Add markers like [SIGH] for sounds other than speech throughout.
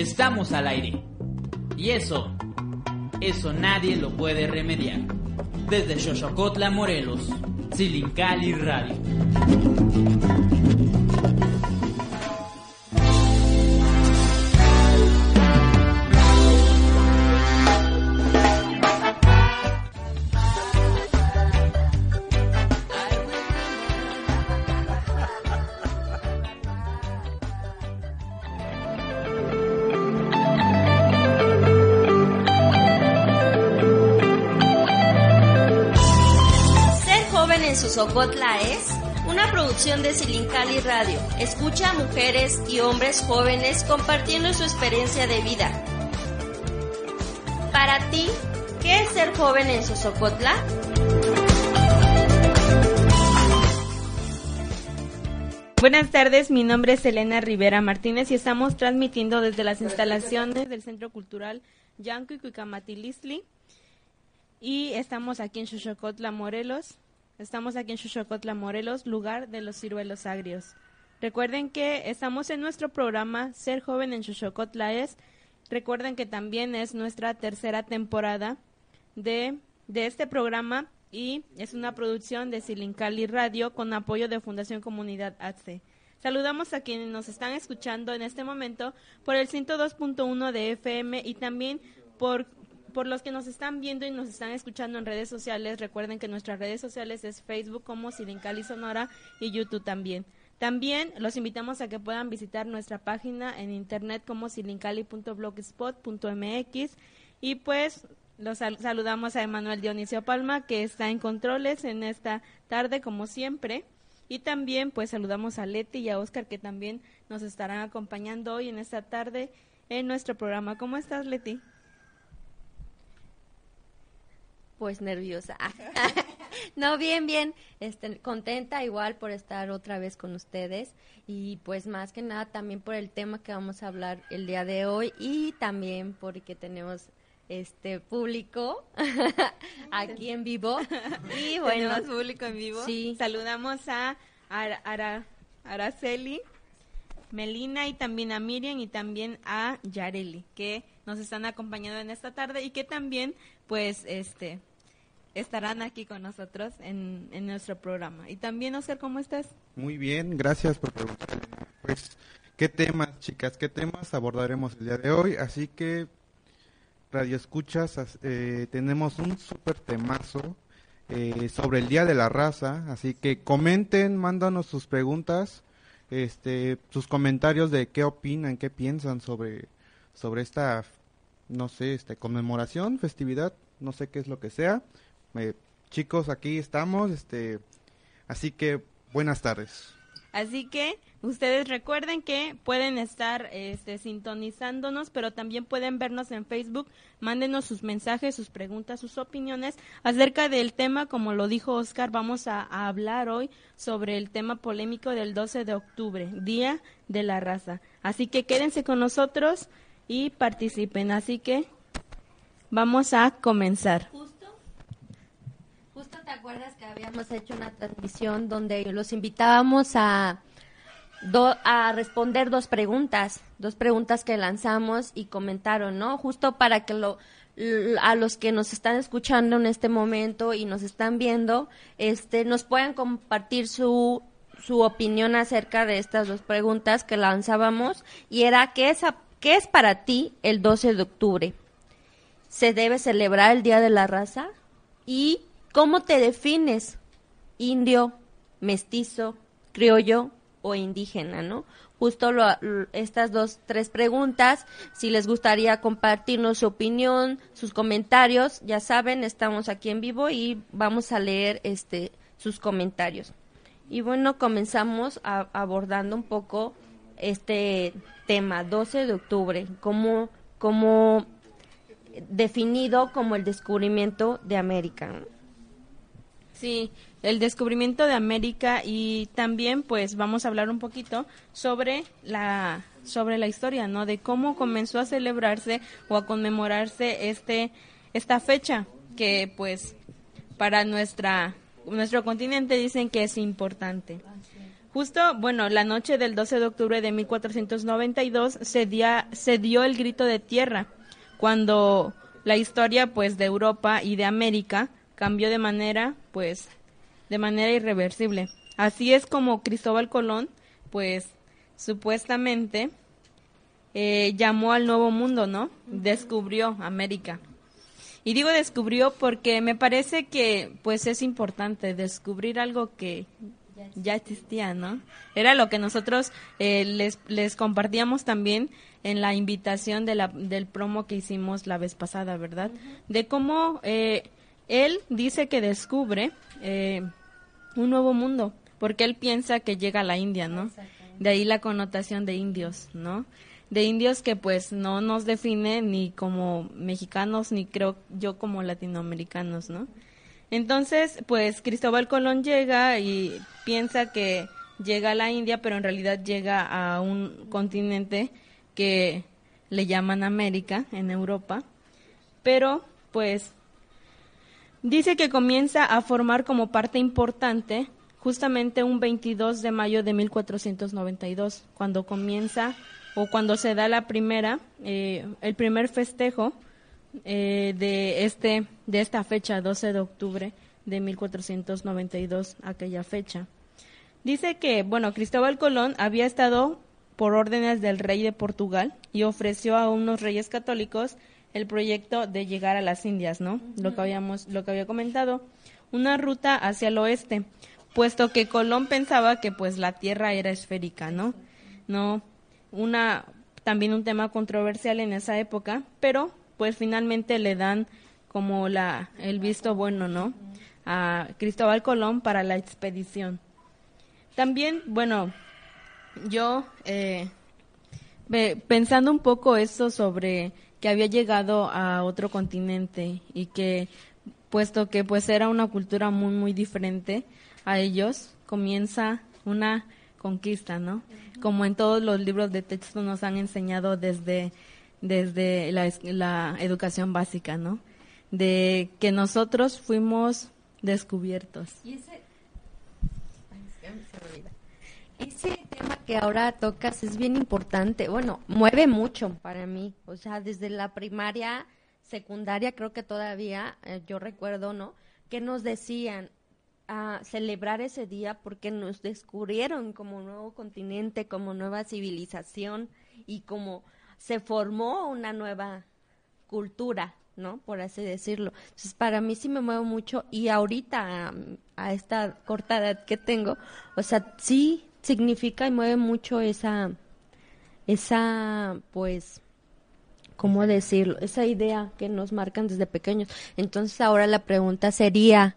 Estamos al aire. Y eso, eso nadie lo puede remediar. Desde Xochocotla, Morelos, Silincali Radio. Producción de Silincali Radio. Escucha a mujeres y hombres jóvenes compartiendo su experiencia de vida. Para ti, ¿qué es ser joven en Sosocotla? Buenas tardes, mi nombre es Elena Rivera Martínez y estamos transmitiendo desde las instalaciones del Centro Cultural Yanco y Cuicamatilistli y estamos aquí en Xochocotla, Morelos. Estamos aquí en Xochocotla, Morelos, lugar de los ciruelos agrios. Recuerden que estamos en nuestro programa Ser Joven en Xochocotla es. Recuerden que también es nuestra tercera temporada de, de este programa y es una producción de Silincali Radio con apoyo de Fundación Comunidad ATSE. Saludamos a quienes nos están escuchando en este momento por el 102.1 de FM y también por, por los que nos están viendo y nos están escuchando en redes sociales. Recuerden que nuestras redes sociales es Facebook como Silincali Sonora y YouTube también. También los invitamos a que puedan visitar nuestra página en internet como silincali.blogspot.mx y pues los sal- saludamos a Emanuel Dionisio Palma que está en controles en esta tarde como siempre. Y también pues saludamos a Leti y a Oscar que también nos estarán acompañando hoy en esta tarde en nuestro programa. ¿Cómo estás Leti? Pues nerviosa. [LAUGHS] no, bien, bien. Este, contenta igual por estar otra vez con ustedes y pues más que nada también por el tema que vamos a hablar el día de hoy y también porque tenemos este público [LAUGHS] aquí en vivo y [LAUGHS] bueno, Tenemos público en vivo. Sí. Saludamos a Ara- Ara- Araceli, Melina y también a Miriam y también a Yareli que nos están acompañando en esta tarde y que también pues este estarán aquí con nosotros en, en nuestro programa. Y también, Oscar, ¿cómo estás? Muy bien, gracias por preguntar. Pues, ¿qué temas, chicas? ¿Qué temas abordaremos el día de hoy? Así que, Radio Escuchas, as- eh, tenemos un súper temazo eh, sobre el Día de la Raza. Así que comenten, mándanos sus preguntas, este, sus comentarios de qué opinan, qué piensan sobre, sobre esta, no sé, este, conmemoración, festividad, no sé qué es lo que sea. Chicos, aquí estamos, este, así que buenas tardes. Así que ustedes recuerden que pueden estar este, sintonizándonos, pero también pueden vernos en Facebook. Mándenos sus mensajes, sus preguntas, sus opiniones acerca del tema. Como lo dijo Oscar, vamos a hablar hoy sobre el tema polémico del 12 de octubre, Día de la Raza. Así que quédense con nosotros y participen. Así que vamos a comenzar. Te acuerdas que habíamos hecho una transmisión donde los invitábamos a, do- a responder dos preguntas, dos preguntas que lanzamos y comentaron, ¿no? Justo para que lo, a los que nos están escuchando en este momento y nos están viendo, este, nos puedan compartir su su opinión acerca de estas dos preguntas que lanzábamos y era ¿qué es, a- qué es para ti el 12 de octubre? se debe celebrar el Día de la Raza? ¿Y cómo te defines? Indio, mestizo, criollo o indígena, ¿no? Justo lo- estas dos, tres preguntas, si les gustaría compartirnos su opinión, sus comentarios, ya saben, estamos aquí en vivo y vamos a leer este sus comentarios. Y bueno, comenzamos abordando un poco este tema, 12 de octubre, como, como definido como el descubrimiento de América. Sí, el descubrimiento de América y también pues vamos a hablar un poquito sobre la sobre la historia, ¿no? De cómo comenzó a celebrarse o a conmemorarse este esta fecha que pues para nuestra nuestro continente dicen que es importante. Justo, bueno, la noche del 12 de octubre de 1492 se, se dio el grito de tierra cuando la historia pues de Europa y de América cambió de manera pues de manera irreversible. Así es como Cristóbal Colón pues supuestamente eh, llamó al nuevo mundo, ¿no? Descubrió América. Y digo descubrió porque me parece que pues es importante descubrir algo que ya existía, ¿no? Era lo que nosotros eh, les, les compartíamos también en la invitación de la, del promo que hicimos la vez pasada, ¿verdad? De cómo eh, él dice que descubre eh, un nuevo mundo, porque él piensa que llega a la India, ¿no? De ahí la connotación de indios, ¿no? De indios que pues no nos define ni como mexicanos, ni creo yo como latinoamericanos, ¿no? Entonces, pues Cristóbal Colón llega y piensa que llega a la India, pero en realidad llega a un continente que le llaman América en Europa, pero pues dice que comienza a formar como parte importante justamente un 22 de mayo de 1492, cuando comienza o cuando se da la primera, eh, el primer festejo eh, de este de esta fecha, 12 de octubre de 1492, aquella fecha. Dice que, bueno, Cristóbal Colón había estado por órdenes del rey de Portugal y ofreció a unos reyes católicos el proyecto de llegar a las Indias, ¿no? Lo que habíamos lo que había comentado, una ruta hacia el oeste, puesto que Colón pensaba que pues la Tierra era esférica, ¿no? No una también un tema controversial en esa época, pero pues finalmente le dan como la el visto bueno, ¿no? A Cristóbal Colón para la expedición. También, bueno, yo eh, pensando un poco eso sobre que había llegado a otro continente y que puesto que pues era una cultura muy muy diferente a ellos, comienza una conquista, ¿no? Como en todos los libros de texto nos han enseñado desde desde la, educación básica, ¿no? De que nosotros fuimos descubiertos. Ese tema que ahora tocas es bien importante. Bueno, mueve mucho para mí. O sea, desde la primaria, secundaria, creo que todavía, eh, yo recuerdo, ¿no? Que nos decían, a celebrar ese día porque nos descubrieron como nuevo continente, como nueva civilización y como se formó una nueva cultura, ¿no? Por así decirlo. Entonces, para mí sí me muevo mucho y ahorita, a esta corta edad que tengo, o sea, sí significa y mueve mucho esa, esa, pues, ¿cómo decirlo? Esa idea que nos marcan desde pequeños. Entonces, ahora la pregunta sería,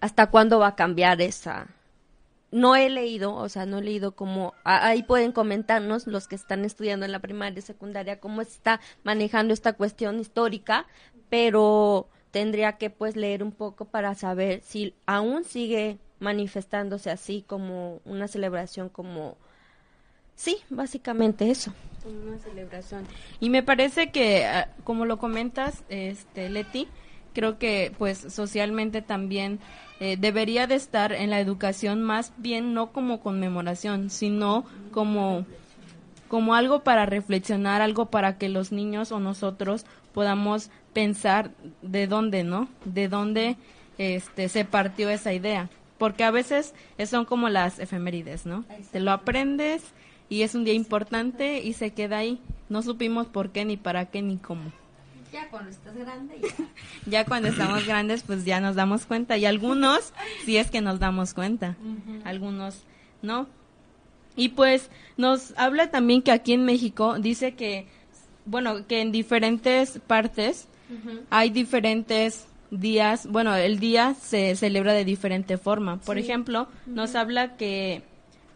¿hasta cuándo va a cambiar esa, no he leído, o sea, no he leído cómo, ahí pueden comentarnos los que están estudiando en la primaria y secundaria cómo está manejando esta cuestión histórica, pero tendría que pues leer un poco para saber si aún sigue manifestándose así como una celebración como sí, básicamente eso. Una celebración. Y me parece que ah, como lo comentas, este Leti, creo que pues socialmente también eh, debería de estar en la educación más bien no como conmemoración, sino como como algo para reflexionar, algo para que los niños o nosotros podamos pensar de dónde, ¿no? De dónde este se partió esa idea, porque a veces son como las efemérides, ¿no? Te lo aprendes y es un día importante y se queda ahí. No supimos por qué ni para qué ni cómo. Ya cuando estás grande, ya. [LAUGHS] cuando estamos grandes, pues ya nos damos cuenta. Y algunos, [LAUGHS] sí es que nos damos cuenta. Algunos, no. Y pues nos habla también que aquí en México dice que, bueno, que en diferentes partes hay diferentes días, bueno, el día se celebra de diferente forma. Por ejemplo, nos habla que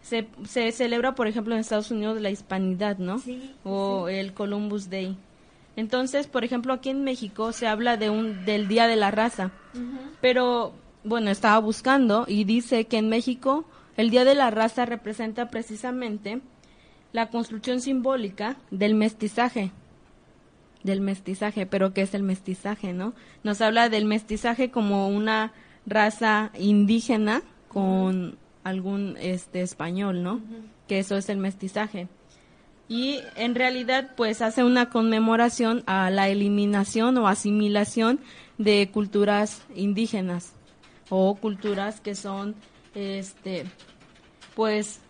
se, se celebra, por ejemplo, en Estados Unidos la hispanidad, ¿no? Sí, o el Columbus Day. Entonces, por ejemplo, aquí en México se habla de un del Día de la Raza. Pero bueno, estaba buscando y dice que en México el Día de la Raza representa precisamente la construcción simbólica del mestizaje. Del mestizaje, pero ¿qué es el mestizaje, no? Nos habla del mestizaje como una raza indígena con algún este español, ¿no? Que eso es el mestizaje. Y en realidad pues hace una conmemoración a la eliminación o asimilación de culturas indígenas o culturas que son este pues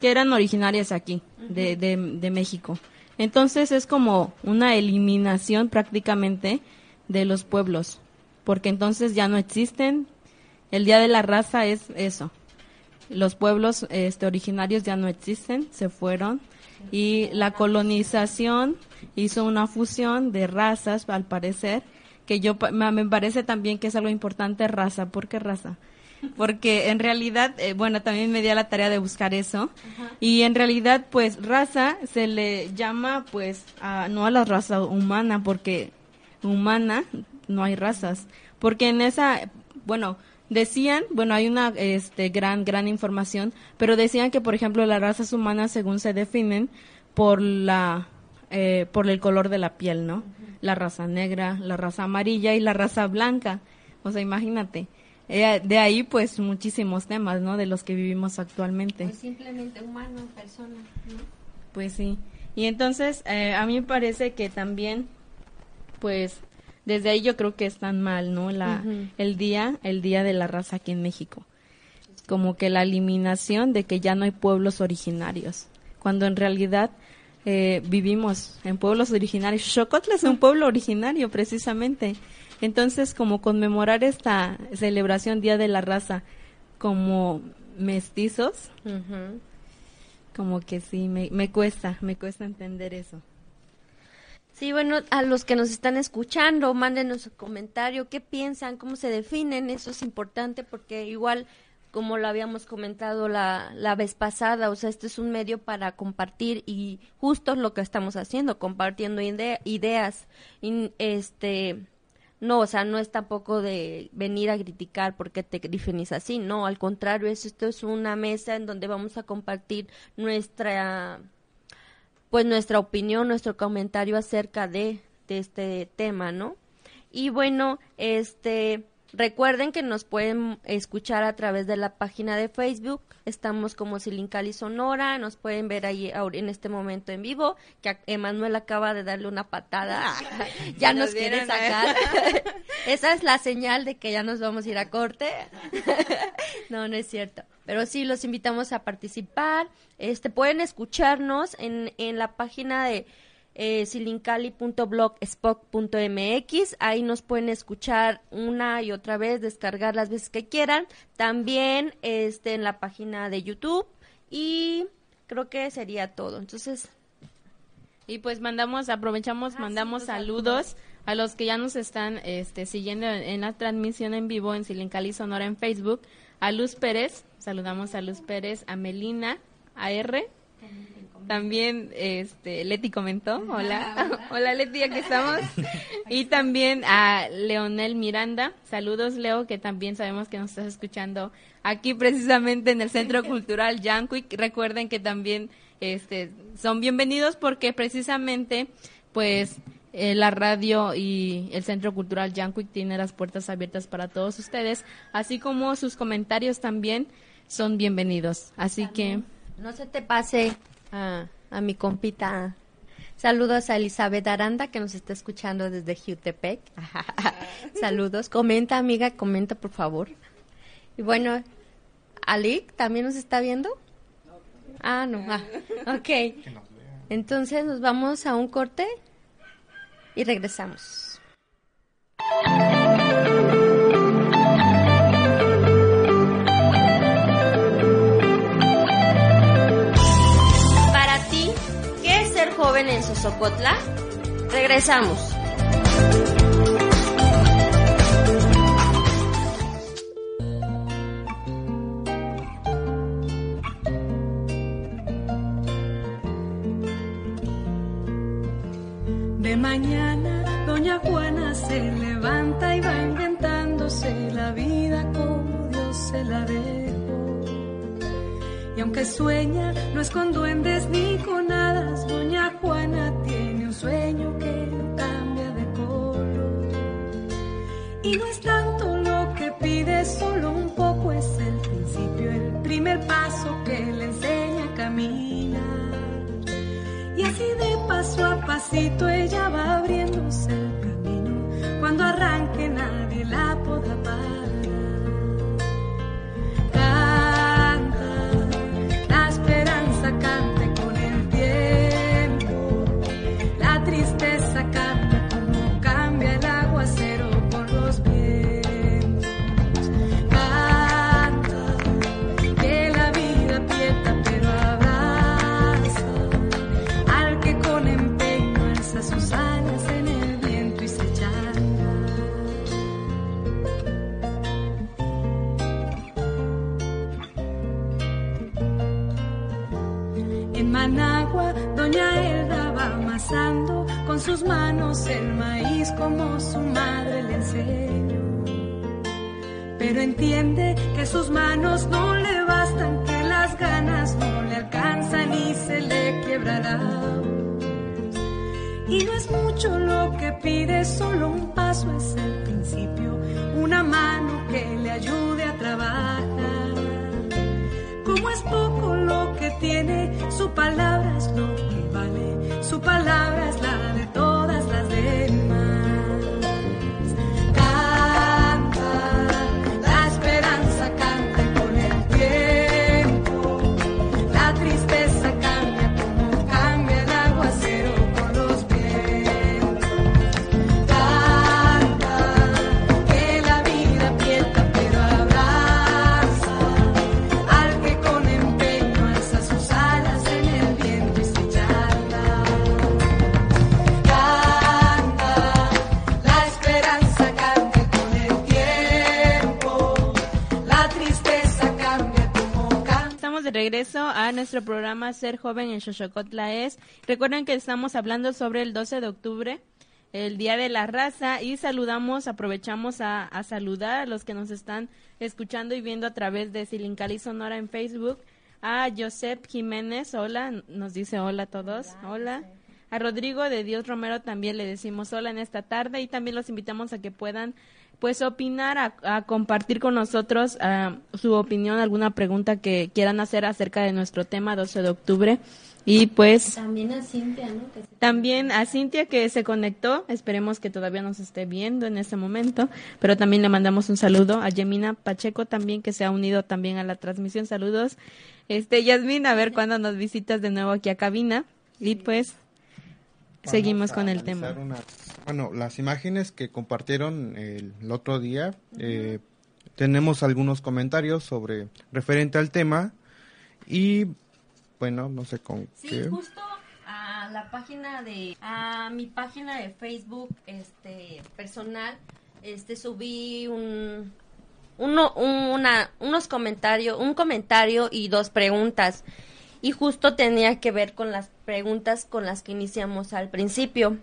que eran originarias aquí de, de, de México. Entonces es como una eliminación prácticamente de los pueblos, porque entonces ya no existen. El Día de la Raza es eso. Los pueblos este, originarios ya no existen, se fueron y la colonización hizo una fusión de razas, al parecer, que yo me parece también que es algo importante raza. ¿Por qué raza? Porque en realidad, eh, bueno, también me di a la tarea de buscar eso. Y en realidad, pues, raza se le llama, pues, a, no a la raza humana, porque humana no hay razas. Porque en esa, bueno, decían, bueno, hay una este, gran, gran información, pero decían que, por ejemplo, las razas humanas, según se definen, por la, eh, por el color de la piel, ¿no? La raza negra, la raza amarilla y la raza blanca. O sea, imagínate. Eh, de ahí, pues, muchísimos temas, ¿no? De los que vivimos actualmente. Pues simplemente humano, persona, ¿no? Pues sí. Y entonces, eh, a mí me parece que también, pues, desde ahí yo creo que están mal, ¿no? La. El día, el día de la raza aquí en México. Como que la eliminación de que ya no hay pueblos originarios. Cuando en realidad eh, vivimos en pueblos originarios. Xocotla es un pueblo originario, precisamente. Entonces, como conmemorar esta celebración Día de la Raza como mestizos, como que sí, me, me cuesta, me cuesta entender eso. Sí, bueno, a los que nos están escuchando, mándenos su comentario, qué piensan, cómo se definen, eso es importante porque igual, como lo habíamos comentado la, la vez pasada, o sea, este es un medio para compartir y justo es lo que estamos haciendo, compartiendo ide- ideas, este, no, o sea, no es tampoco de venir a criticar porque te definís así, no, al contrario, es, esto es una mesa en donde vamos a compartir nuestra pues nuestra opinión, nuestro comentario acerca de, de este tema, ¿no? Y bueno, este recuerden que nos pueden escuchar a través de la página de Facebook, estamos como Silincali Sonora, nos pueden ver ahí en este momento en vivo, que Emanuel acaba de darle una patada, [LAUGHS] [LAUGHS] ya Nos nos quiere ¿eh? sacar. [LAUGHS] Esa es la señal de que ya nos vamos a ir a corte. no, no es cierto. Pero sí, los invitamos a participar. Este, pueden escucharnos en, en la página de eh, silincali.blogspot.mx. Ahí nos pueden escuchar una y otra vez, descargar las veces que quieran. También este, en la página de YouTube. Y creo que sería todo. Entonces, Y pues mandamos, aprovechamos, mandamos saludos a los que ya nos están este, siguiendo en, en la transmisión en vivo en Silincali Sonora en Facebook. A Luz Pérez, saludamos a Luz Pérez, a Melina, a R. También este, Leti comentó, hola, [LAUGHS] hola. Leti, aquí estamos. [LAUGHS] Y también a Leonel Miranda, saludos Leo, que también sabemos que nos estás escuchando aquí precisamente en el Centro Cultural Yanquic. Recuerden que también este, son bienvenidos porque precisamente pues eh, la radio y el Centro Cultural Yanquic tiene las puertas abiertas para todos ustedes, así como sus comentarios también son bienvenidos. Así que no se te pase a, a mi compita. Saludos a Elizabeth Aranda que nos está escuchando desde Jutepec. [LAUGHS] Saludos. Comenta, amiga, comenta por favor. Y bueno, Alik también nos está viendo. Ah, no. Ah, ok. Entonces nos vamos a un corte y regresamos. joven en Sosocotla? Regresamos. De mañana, doña Juana se levanta y va inventándose la vida como Dios se la ve. Y aunque sueña, no es con duendes ni con hadas, doña Juana tiene un sueño que no cambia de color. Y no es tanto lo que pide, solo un poco es el principio, el primer paso que le enseña a caminar. Y así de paso a pasito ella va abriéndose el camino. Cuando arranque nadie la podrá parar. Sus manos el maíz como su madre le enseñó. Pero entiende que sus manos no le bastan, que las ganas no le alcanzan y se le quebrará. Y no es mucho lo que pide, solo un paso es el principio, una mano que le ayude a trabajar. Como es poco lo que tiene, su palabra es lo que vale, su palabra es la regreso a nuestro programa Ser Joven en Xochocotla es. Recuerden que estamos hablando sobre el 12 de octubre, el Día de la Raza, y saludamos, aprovechamos a, a saludar a los que nos están escuchando y viendo a través de Silincali Sonora en Facebook. A Josep Jiménez, hola, nos dice hola a todos, hola. A Rodrigo de Dios Romero también le decimos hola en esta tarde y también los invitamos a que puedan pues opinar, a, a compartir con nosotros ah, su opinión, alguna pregunta que quieran hacer acerca de nuestro tema 12 de octubre. Y pues También a Cintia, ¿no? Que se- también a Cintia que se conectó, esperemos que todavía nos esté viendo en este momento, pero también le mandamos un saludo a Yemina Pacheco también que se ha unido también a la transmisión. Saludos. Este Yasmin, a ver cuándo nos visitas de nuevo aquí a cabina y pues seguimos con el tema. bueno, las imágenes que compartieron el, el otro día, eh, tenemos algunos comentarios sobre referente al tema y bueno, no sé con Sí, qué. justo a la página de a mi página de Facebook este personal este subí un uno una unos comentarios, un comentario y dos preguntas. Y justo tenía que ver con las preguntas con las que iniciamos al principio.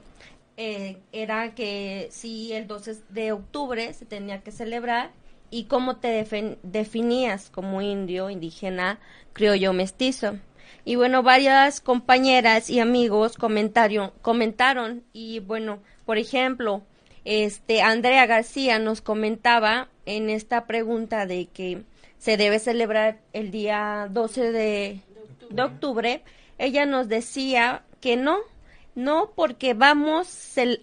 Eh, era que si el 12 de octubre se tenía que celebrar y cómo te definías como indio, indígena, criollo, mestizo. Y bueno, varias compañeras y amigos comentaron, comentaron y bueno, por ejemplo, este Andrea García nos comentaba en esta pregunta de que se debe celebrar el día 12 de, de octubre, ella nos decía que no, no porque vamos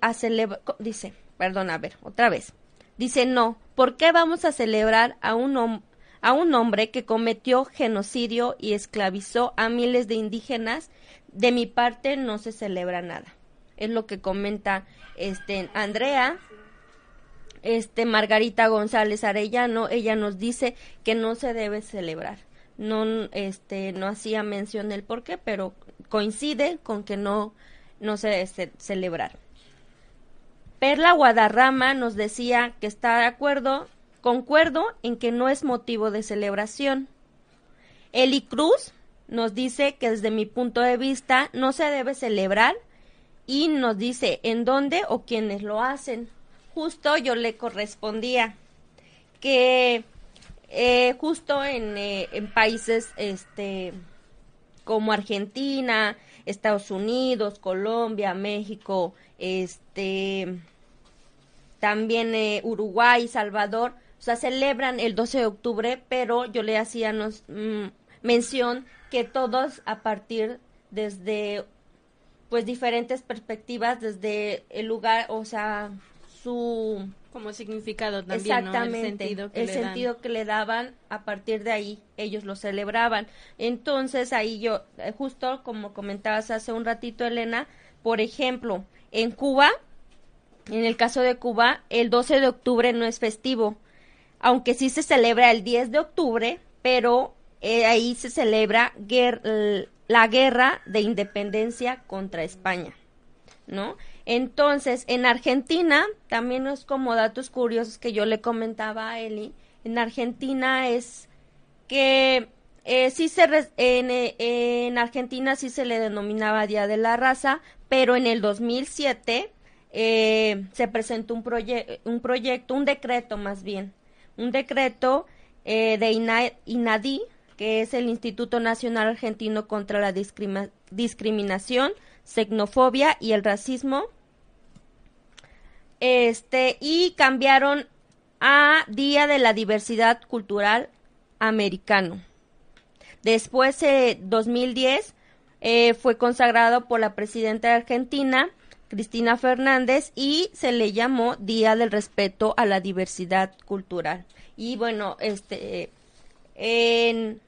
a celebrar, dice, perdón, a ver, otra vez, dice no, ¿por qué vamos a celebrar a un, a un hombre que cometió genocidio y esclavizó a miles de indígenas? De mi parte no se celebra nada. Es lo que comenta este Andrea este Margarita González Arellano, ella nos dice que no se debe celebrar. No este no hacía mención del por qué, pero coincide con que no no se debe ce- celebrar. Perla Guadarrama nos decía que está de acuerdo, concuerdo en que no es motivo de celebración. Eli Cruz nos dice que desde mi punto de vista no se debe celebrar y nos dice en dónde o quiénes lo hacen. Justo yo le correspondía que eh, justo en, eh, en países este como Argentina, Estados Unidos, Colombia, México, este también eh, Uruguay, Salvador, o sea, celebran el 12 de octubre, pero yo le hacía nos, mm, mención que todos a partir desde pues diferentes perspectivas desde el lugar, o sea, su como significado también, exactamente El sentido, que, el le sentido que le daban a partir de ahí ellos lo celebraban. Entonces ahí yo eh, justo como comentabas hace un ratito Elena por ejemplo en Cuba en el caso de Cuba el 12 de octubre no es festivo aunque sí se celebra el 10 de octubre pero eh, ahí se celebra guer- la guerra de independencia contra España ¿no? Entonces, en Argentina, también es como datos curiosos que yo le comentaba a Eli, en Argentina es que eh, sí se eh, en Argentina sí se le denominaba Día de la Raza, pero en el 2007 eh, se presentó un, un proyecto, un decreto más bien, un decreto eh, de INA- INADI, que es el Instituto Nacional Argentino contra la Discriminación, Xenofobia y el Racismo, este, y cambiaron a Día de la Diversidad Cultural Americano. Después, eh, 2010, eh, fue consagrado por la presidenta de Argentina, Cristina Fernández, y se le llamó Día del Respeto a la Diversidad Cultural. Y bueno, este, en,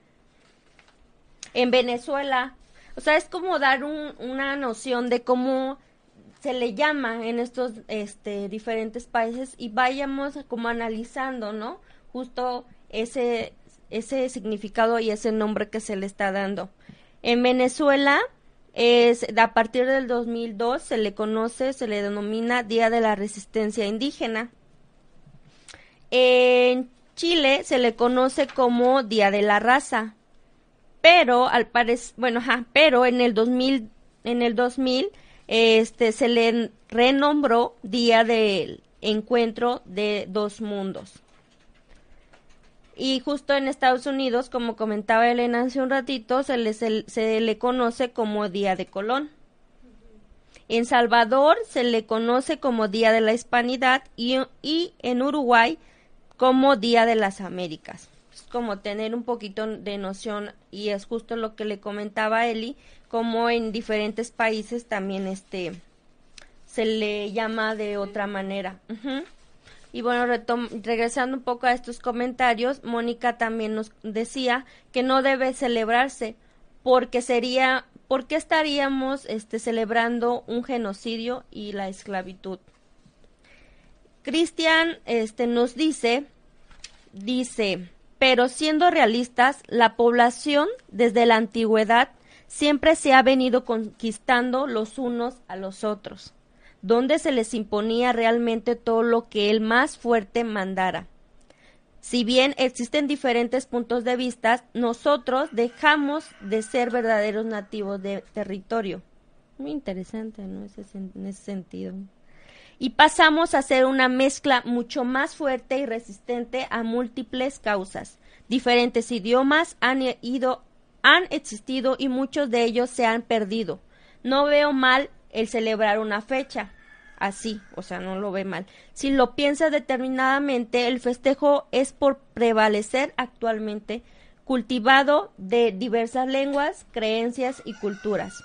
en Venezuela, o sea, es como dar un- una noción de cómo se le llama en estos este, diferentes países y vayamos como analizando, ¿no? Justo ese, ese significado y ese nombre que se le está dando. En Venezuela, es, a partir del 2002 se le conoce, se le denomina Día de la Resistencia Indígena. En Chile se le conoce como Día de la Raza, pero al parecer, bueno, ajá, pero en el 2000, en el 2000, este, se le renombró Día del Encuentro de Dos Mundos. Y justo en Estados Unidos, como comentaba Elena hace un ratito, se le, se, le conoce como Día de Colón. En Salvador se le conoce como Día de la Hispanidad y, y en Uruguay como Día de las Américas. Como tener un poquito de noción y es justo lo que le comentaba a Eli, como en diferentes países también este se le llama de otra manera. Y bueno, regresando un poco a estos comentarios, Mónica también nos decía que no debe celebrarse porque sería, porque estaríamos este, celebrando un genocidio y la esclavitud. Cristian este, nos dice, dice, pero siendo realistas, la población desde la antigüedad siempre se ha venido conquistando los unos a los otros donde se les imponía realmente todo lo que el más fuerte mandara. Si bien existen diferentes puntos de vista, nosotros dejamos de ser verdaderos nativos de territorio. Muy interesante, ¿no? En ese sentido. Y pasamos a ser una mezcla mucho más fuerte y resistente a múltiples causas. Diferentes idiomas han ido, han existido y muchos de ellos se han perdido. No veo mal el celebrar una fecha así, o sea, no lo ve mal. Si lo piensa determinadamente, el festejo es por prevalecer actualmente, cultivado de diversas lenguas, creencias y culturas.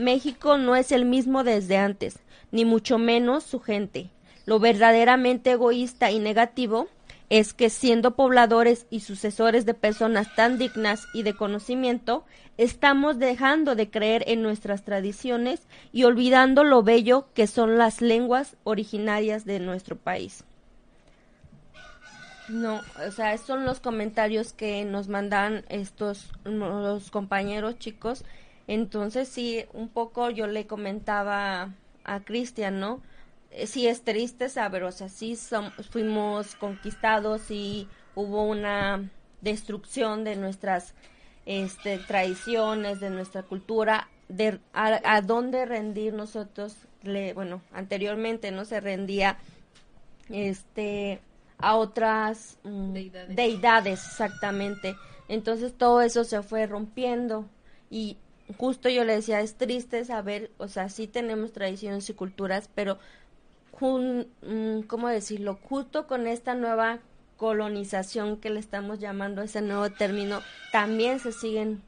México no es el mismo desde antes, ni mucho menos su gente. Lo verdaderamente egoísta y negativo es que siendo pobladores y sucesores de personas tan dignas y de conocimiento, estamos dejando de creer en nuestras tradiciones y olvidando lo bello que son las lenguas originarias de nuestro país. No, o sea, son los comentarios que nos mandan estos los compañeros chicos. Entonces sí, un poco yo le comentaba a Cristian, ¿no? Eh, sí es triste saber, o sea, sí som- fuimos conquistados y hubo una destrucción de nuestras este, tradiciones, de nuestra cultura, de a, a dónde rendir nosotros le, bueno, anteriormente no se rendía este a otras mm, Deidades. deidades, exactamente. Entonces todo eso se fue rompiendo y justo yo le decía, es triste saber, o sea, sí tenemos tradiciones y culturas, pero mm, ¿cómo decirlo? Justo con esta nueva colonización que le estamos llamando ese nuevo término, también se siguen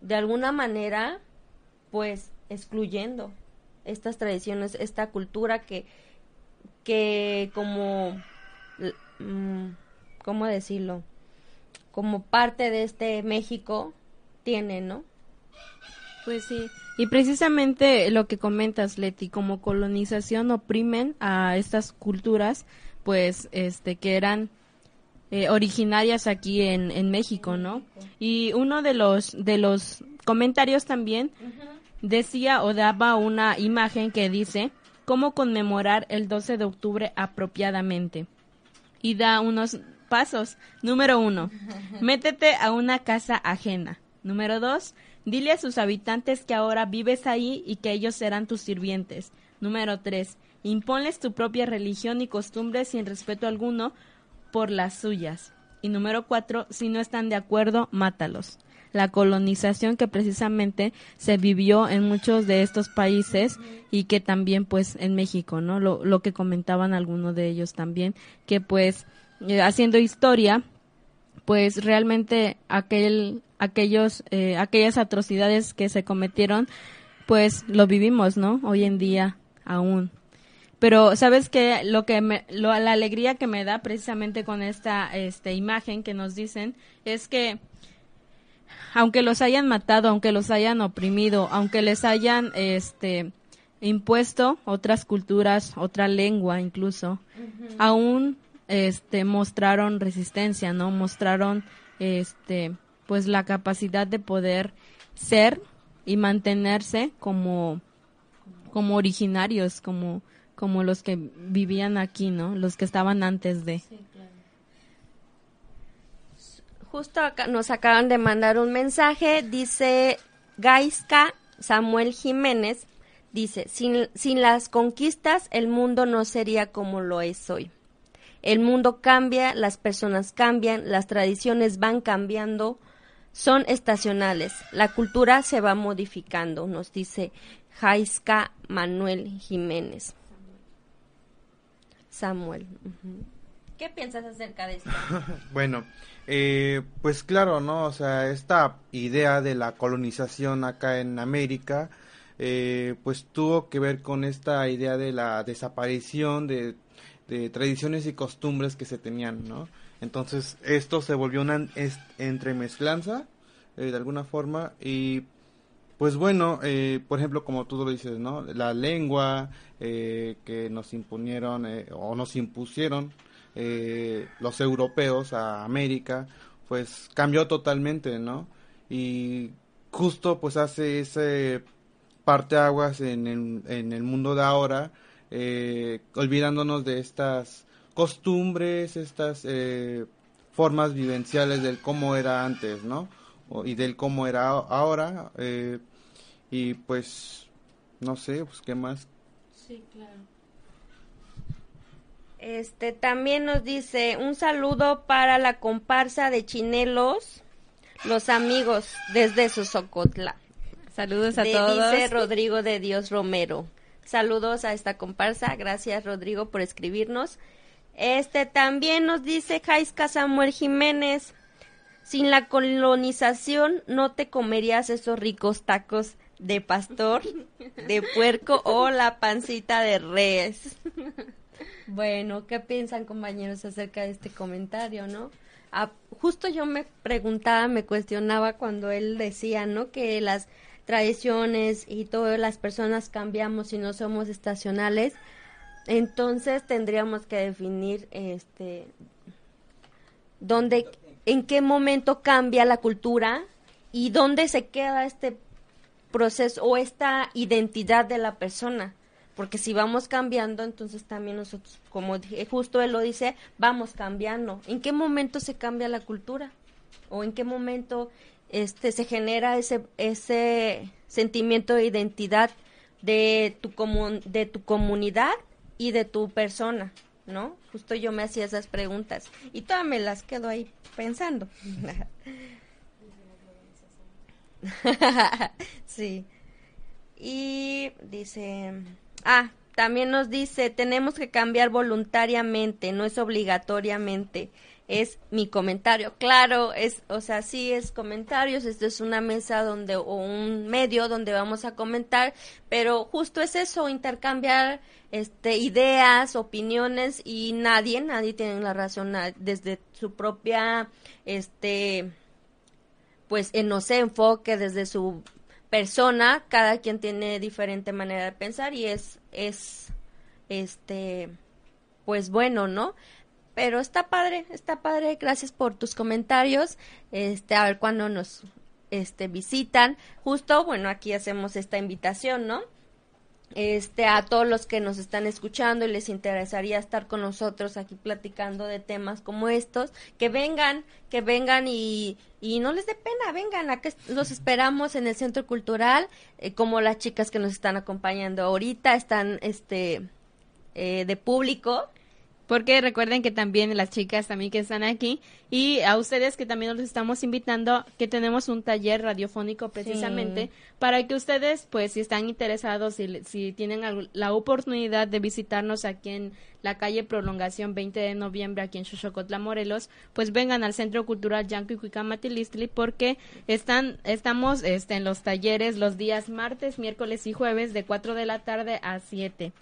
de alguna manera pues excluyendo estas tradiciones, esta cultura que que como mm, ¿cómo decirlo? como parte de este México tiene, ¿no? Pues sí, y precisamente lo que comentas, Leti, como colonización oprimen a estas culturas, pues, este, que eran eh, originarias aquí en, en México, ¿no? Y uno de los, de los comentarios también decía o daba una imagen que dice cómo conmemorar el 12 de octubre apropiadamente. Y da unos pasos. Número uno, [LAUGHS] métete a una casa ajena. Número dos, dile a sus habitantes que ahora vives ahí y que ellos serán tus sirvientes. Número tres, imponles tu propia religión y costumbres sin respeto alguno por las suyas. Y número cuatro, si no están de acuerdo, mátalos. La colonización que precisamente se vivió en muchos de estos países y que también pues en México, ¿no? Lo, lo que comentaban algunos de ellos también, que pues eh, haciendo historia, pues realmente aquel, aquellos, eh, aquellas atrocidades que se cometieron, pues lo vivimos, ¿no? Hoy en día aún. Pero sabes que lo que me, lo, la alegría que me da precisamente con esta este, imagen que nos dicen es que aunque los hayan matado, aunque los hayan oprimido, aunque les hayan este impuesto otras culturas, otra lengua incluso, aún este mostraron resistencia, ¿no? Mostraron este pues la capacidad de poder ser y mantenerse como como originarios, como como los que vivían aquí, ¿no? Los que estaban antes de. Justo acá nos acaban de mandar un mensaje, dice Gaiska Samuel Jiménez, dice, sin, sin las conquistas el mundo no sería como lo es hoy. El mundo cambia, las personas cambian, las tradiciones van cambiando, son estacionales, la cultura se va modificando, nos dice Jaiska Manuel Jiménez. Samuel. ¿Qué piensas acerca de esto? [LAUGHS] Bueno, eh, pues claro, ¿no? O sea, esta idea de la colonización acá en América, eh, pues tuvo que ver con esta idea de la desaparición de, de tradiciones y costumbres que se tenían, ¿no? Entonces, esto se volvió una entremezclanza, eh, de alguna forma, y pues bueno, eh, por ejemplo, como tú lo dices, ¿no? La lengua eh, que nos imponieron eh, o nos impusieron eh, los europeos a América, pues cambió totalmente, ¿no? Y justo pues hace ese parteaguas en el, en el mundo de ahora, eh, olvidándonos de estas costumbres, estas eh, formas vivenciales del cómo era antes, ¿no? O- y del cómo era ahora. eh, y pues, no sé, pues qué más. Este también nos dice un saludo para la comparsa de Chinelos, los amigos desde Sosocotla. Saludos a De- todos. Dice Rodrigo de Dios Romero. Saludos a esta comparsa. Gracias Rodrigo por escribirnos. Este también nos dice Jaiska Samuel Jiménez. Sin la colonización no te comerías esos ricos tacos de pastor, de puerco o la pancita de res. Bueno, ¿qué piensan compañeros acerca de este comentario, no? Ah, justo yo me preguntaba, me cuestionaba cuando él decía, ¿no? Que las tradiciones y todas las personas cambiamos y no somos estacionales. Entonces tendríamos que definir, este, dónde, en qué momento cambia la cultura y dónde se queda este proceso o esta identidad de la persona. Porque si vamos cambiando, entonces también nosotros, como dije, justo él lo dice, vamos cambiando. ¿En qué momento se cambia la cultura? ¿O en qué momento este se genera ese ese sentimiento de identidad de tu, de tu comunidad y de tu persona, ¿no? Justo yo me hacía esas preguntas y todas me las quedo ahí pensando. [LAUGHS] sí. Y dice, ah, también nos dice, tenemos que cambiar voluntariamente, no es obligatoriamente es mi comentario. Claro, es, o sea, sí es comentarios, esto es una mesa donde, o un medio donde vamos a comentar, pero justo es eso, intercambiar este ideas, opiniones y nadie, nadie tiene la razón desde su propia, este, pues, en no sé, enfoque, desde su persona, cada quien tiene diferente manera de pensar y es, es, este, pues bueno, ¿no? Pero está padre, está padre. Gracias por tus comentarios. Este, a ver cuándo nos este visitan. Justo, bueno, aquí hacemos esta invitación, ¿no? Este, a todos los que nos están escuchando y les interesaría estar con nosotros aquí platicando de temas como estos, que vengan, que vengan y, y no les dé pena, vengan, acá los esperamos en el Centro Cultural, eh, como las chicas que nos están acompañando ahorita están, este, eh, de público, porque recuerden que también las chicas también que están aquí y a ustedes que también los estamos invitando que tenemos un taller radiofónico precisamente para que ustedes pues si están interesados si, si tienen la oportunidad de visitarnos aquí en la calle Prolongación 20 de noviembre aquí en Xochocotla, Morelos, pues vengan al Centro Cultural Yanco y Cuicamatilistli porque están, estamos este, en los talleres los días martes, miércoles y jueves de 4 de la tarde a 7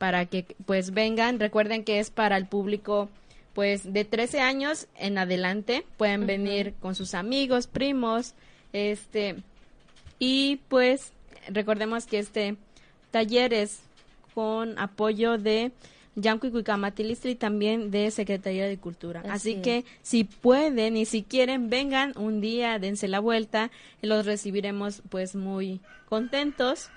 para que pues vengan. Recuerden que es para el público pues de 13 años en adelante. Pueden venir con sus amigos, primos, este y pues recordemos que este taller es con apoyo de Yanco y también de Secretaría de Cultura. Así, que si pueden y si quieren, vengan un día, dense la vuelta, y los recibiremos pues muy contentos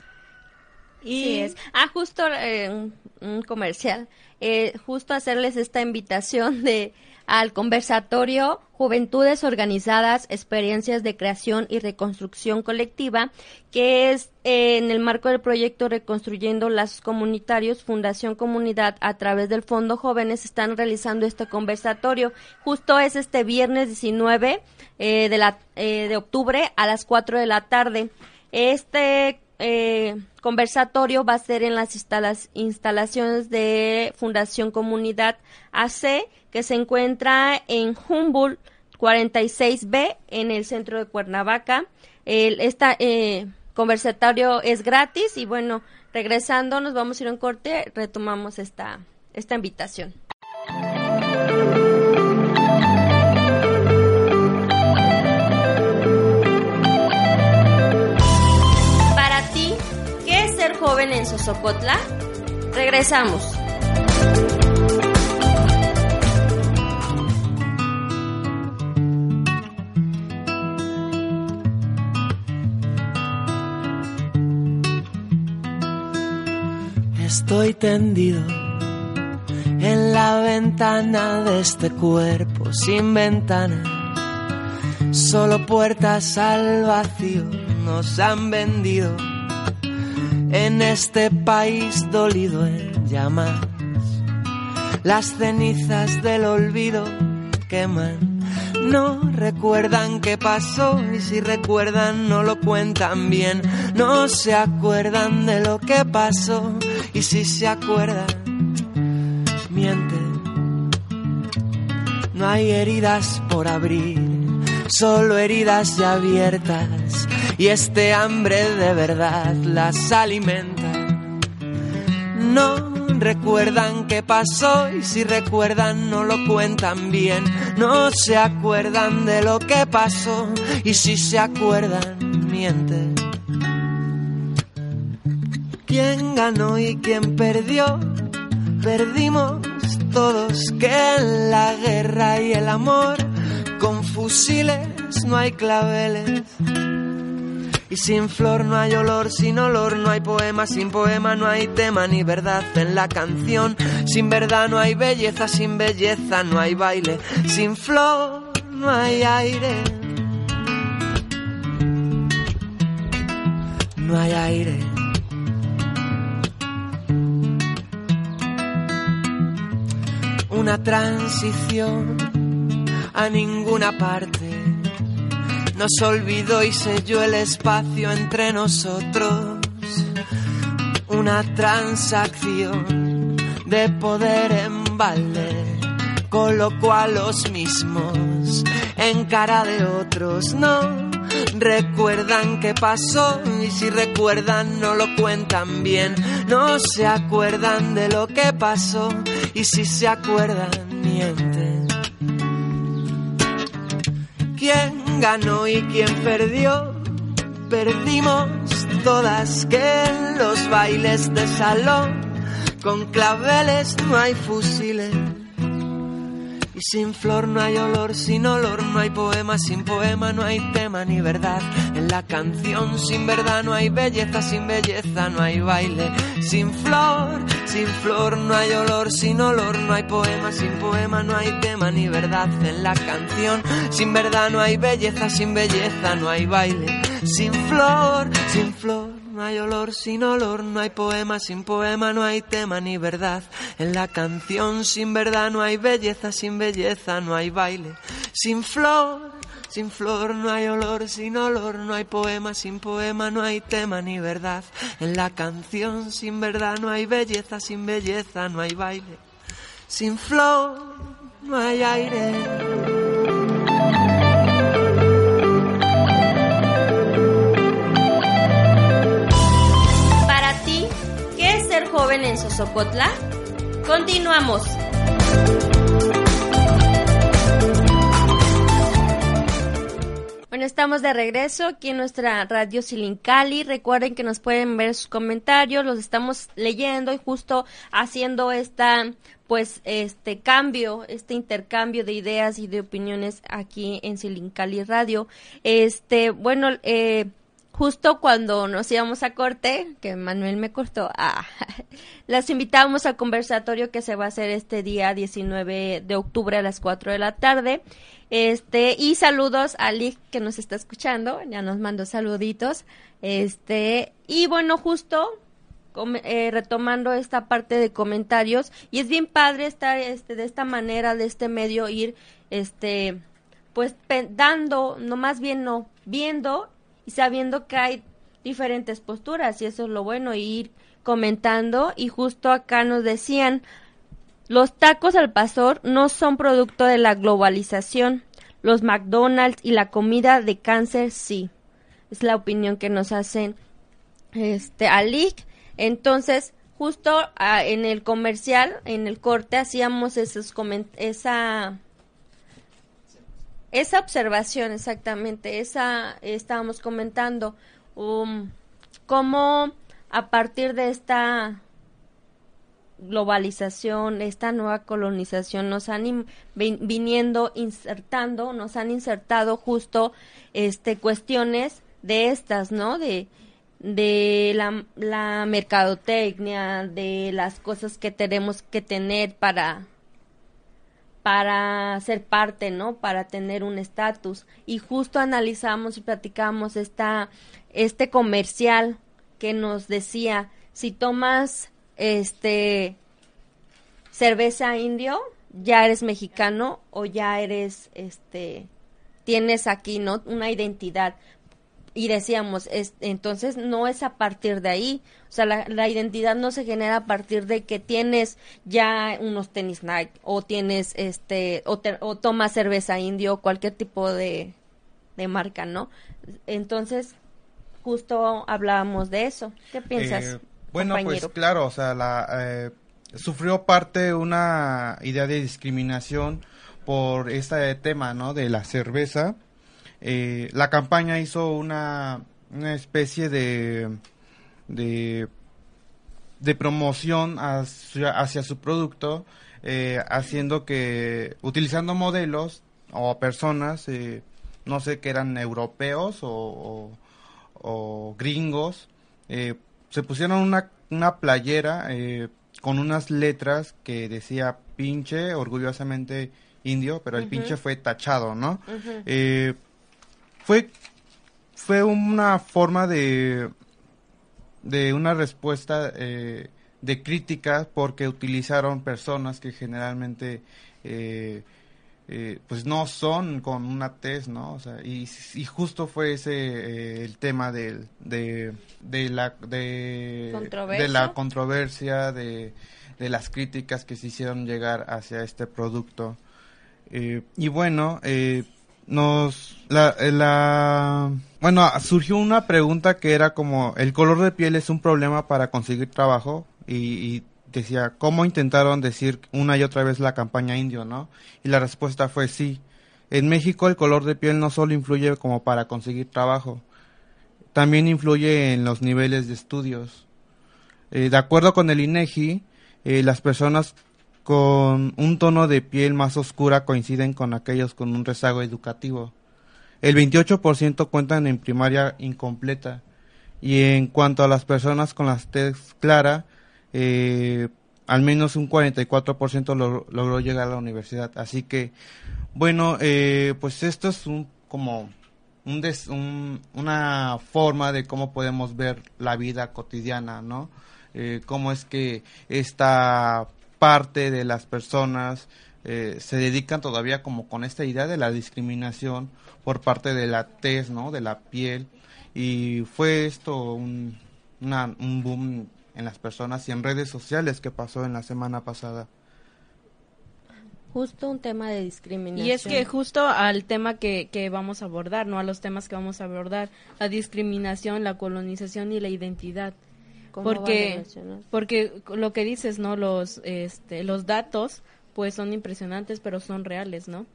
y es. Ah, justo eh, un, comercial. Eh, justo hacerles esta invitación de al conversatorio Juventudes Organizadas, Experiencias de Creación y Reconstrucción Colectiva, que es eh, en el marco del proyecto Reconstruyendo Lazos Comunitarios, Fundación Comunidad, a través del Fondo Jóvenes, están realizando este conversatorio. Justo es este viernes 19 de, la, de octubre a las 4 de la tarde. Este eh, conversatorio va a ser en las instalaciones de Fundación Comunidad AC, que se encuentra en Humboldt 46B, en el centro de Cuernavaca. El, esta eh, conversatorio es gratis y bueno, regresando nos vamos a ir a un corte, retomamos esta, esta invitación. Joven en Sosocotla? Regresamos. Estoy tendido en la ventana de este cuerpo sin ventana. Solo puertas al vacío nos han vendido en este país dolido en llamas. Las cenizas del olvido queman. No recuerdan qué pasó y si recuerdan no lo cuentan bien. No se acuerdan de lo que pasó y si se acuerdan mienten. No hay heridas por abrir, solo heridas ya abiertas y este hambre de verdad las alimenta. No recuerdan qué pasó y si recuerdan no lo cuentan bien. No se acuerdan de lo que pasó y si se acuerdan mienten. ¿Quién ganó y quién perdió? Perdimos todos que en la guerra y el amor con fusiles no hay claveles y sin flor no hay olor, sin olor no hay poema, sin poema no hay tema ni verdad en la canción. Sin verdad no hay belleza, sin belleza no hay baile, sin flor no hay aire. No hay aire. Una transición a ninguna parte nos olvidó y selló el espacio entre nosotros. Una transacción de poder en balde, colocó a los mismos en cara de otros. No recuerdan qué pasó y si recuerdan no lo cuentan bien. No se acuerdan de lo que pasó y si se acuerdan mienten. ¿Quién ganó y quién perdió? Perdimos todas que en los bailes de salón con claveles no hay fusiles sin flor no hay olor, sin olor no hay poema, sin poema no hay tema ni verdad. En la canción sin verdad no hay belleza, sin belleza no hay baile. Sin flor, sin flor no hay olor, sin olor no hay poema, sin poema no hay tema ni verdad. En la canción sin verdad no hay belleza, sin belleza no hay baile. Sin flor, sin flor no hay olor sin olor, no hay poema sin poema, no hay tema ni verdad. En la canción sin verdad no hay belleza, sin belleza no hay baile. Sin flor, sin flor no hay olor, sin olor no hay poema, sin poema no hay tema ni verdad. En la canción sin verdad no hay belleza, sin belleza no hay baile. Sin flor no hay aire. Ser joven en Sosocotla? Continuamos. Bueno, estamos de regreso aquí en nuestra radio Silincali. Recuerden que nos pueden ver sus comentarios, los estamos leyendo y justo haciendo esta, pues, este cambio, este intercambio de ideas y de opiniones aquí en Silincali Radio. Este, bueno, eh, justo cuando nos íbamos a corte, que Manuel me cortó, [LAUGHS] las invitamos al conversatorio que se va a hacer este día 19 de octubre a las 4 de la tarde. Este, y saludos a Lick que nos está escuchando, ya nos mandó saluditos. Este, y bueno, justo eh, retomando esta parte de comentarios, y es bien padre estar este, de esta manera, de este medio, ir este, pues dando, no más bien no, viendo y sabiendo que hay diferentes posturas, y eso es lo bueno, ir comentando, y justo acá nos decían, los tacos al pastor no son producto de la globalización. Los McDonald's y la comida de cáncer sí. Es la opinión que nos hacen este Alik. Entonces, justo ah, en el comercial, en el corte hacíamos esos esa esa observación exactamente, esa estábamos comentando um, cómo a partir de esta globalización, esta nueva colonización nos han in- vin- viniendo insertando, nos han insertado justo este cuestiones de estas, ¿no? De de la mercadotecnia, de las cosas que tenemos que tener para para ser parte, ¿no? Para tener un estatus. Y justo analizamos y platicamos esta, este comercial que nos decía, si tomas este cerveza indio, ya eres mexicano o ya eres este tienes aquí, ¿no? Una identidad. Y decíamos, es, entonces no es a partir de ahí. O sea, la, la identidad no se genera a partir de que tienes ya unos tenis Nike o tienes este o, te- o tomas cerveza indio o cualquier tipo de, de marca, ¿no? Entonces, justo hablábamos de eso. ¿Qué piensas? Eh, bueno, pues claro, o sea, la, eh, sufrió parte una idea de discriminación por este tema, ¿no? De la cerveza. Eh, la campaña hizo una, una especie de, de, de promoción hacia, hacia su producto, eh, haciendo que, utilizando modelos o personas, eh, no sé, que eran europeos o, o- o gringos, eh, se pusieron una, una playera eh, con unas letras que decía pinche, orgullosamente indio, pero el pinche fue tachado, ¿no? Fue, fue una forma de, de una respuesta eh, de crítica porque utilizaron personas que generalmente eh, eh, pues no son con una tez, ¿no? O sea, y, y justo fue ese eh, el tema de, de, de la de, de la controversia de, de las críticas que se hicieron llegar hacia este producto y bueno nos la, la bueno surgió una pregunta que era como el color de piel es un problema para conseguir trabajo y, decía, ¿cómo intentaron decir una y otra vez la campaña indio, no? Y la respuesta fue sí. En México el color de piel no solo influye como para conseguir trabajo, también influye en los niveles de estudios. Eh, de acuerdo con el INEGI, eh, las personas con un tono de piel más oscura coinciden con aquellos con un rezago educativo. El 28% cuentan en primaria incompleta. Y en cuanto a las personas con la tez clara, eh, al menos un 44% logró llegar a la universidad. Así que, bueno, eh, pues esto es un, como un, una forma de cómo podemos ver la vida cotidiana, ¿no? Eh, cómo es que esta parte de las personas eh, se dedican todavía como con esta idea de la discriminación por parte de la tez, ¿no? De la piel. Y fue esto un, un boom en las personas y en redes sociales que pasó en la semana pasada. Justo un tema de discriminación. Y es que justo al tema que, que vamos a abordar, ¿no? A los temas que vamos a abordar, la discriminación, la colonización y la identidad. Porque, porque lo que dices, ¿no? Los, este, los datos, pues son impresionantes, pero son reales, ¿no?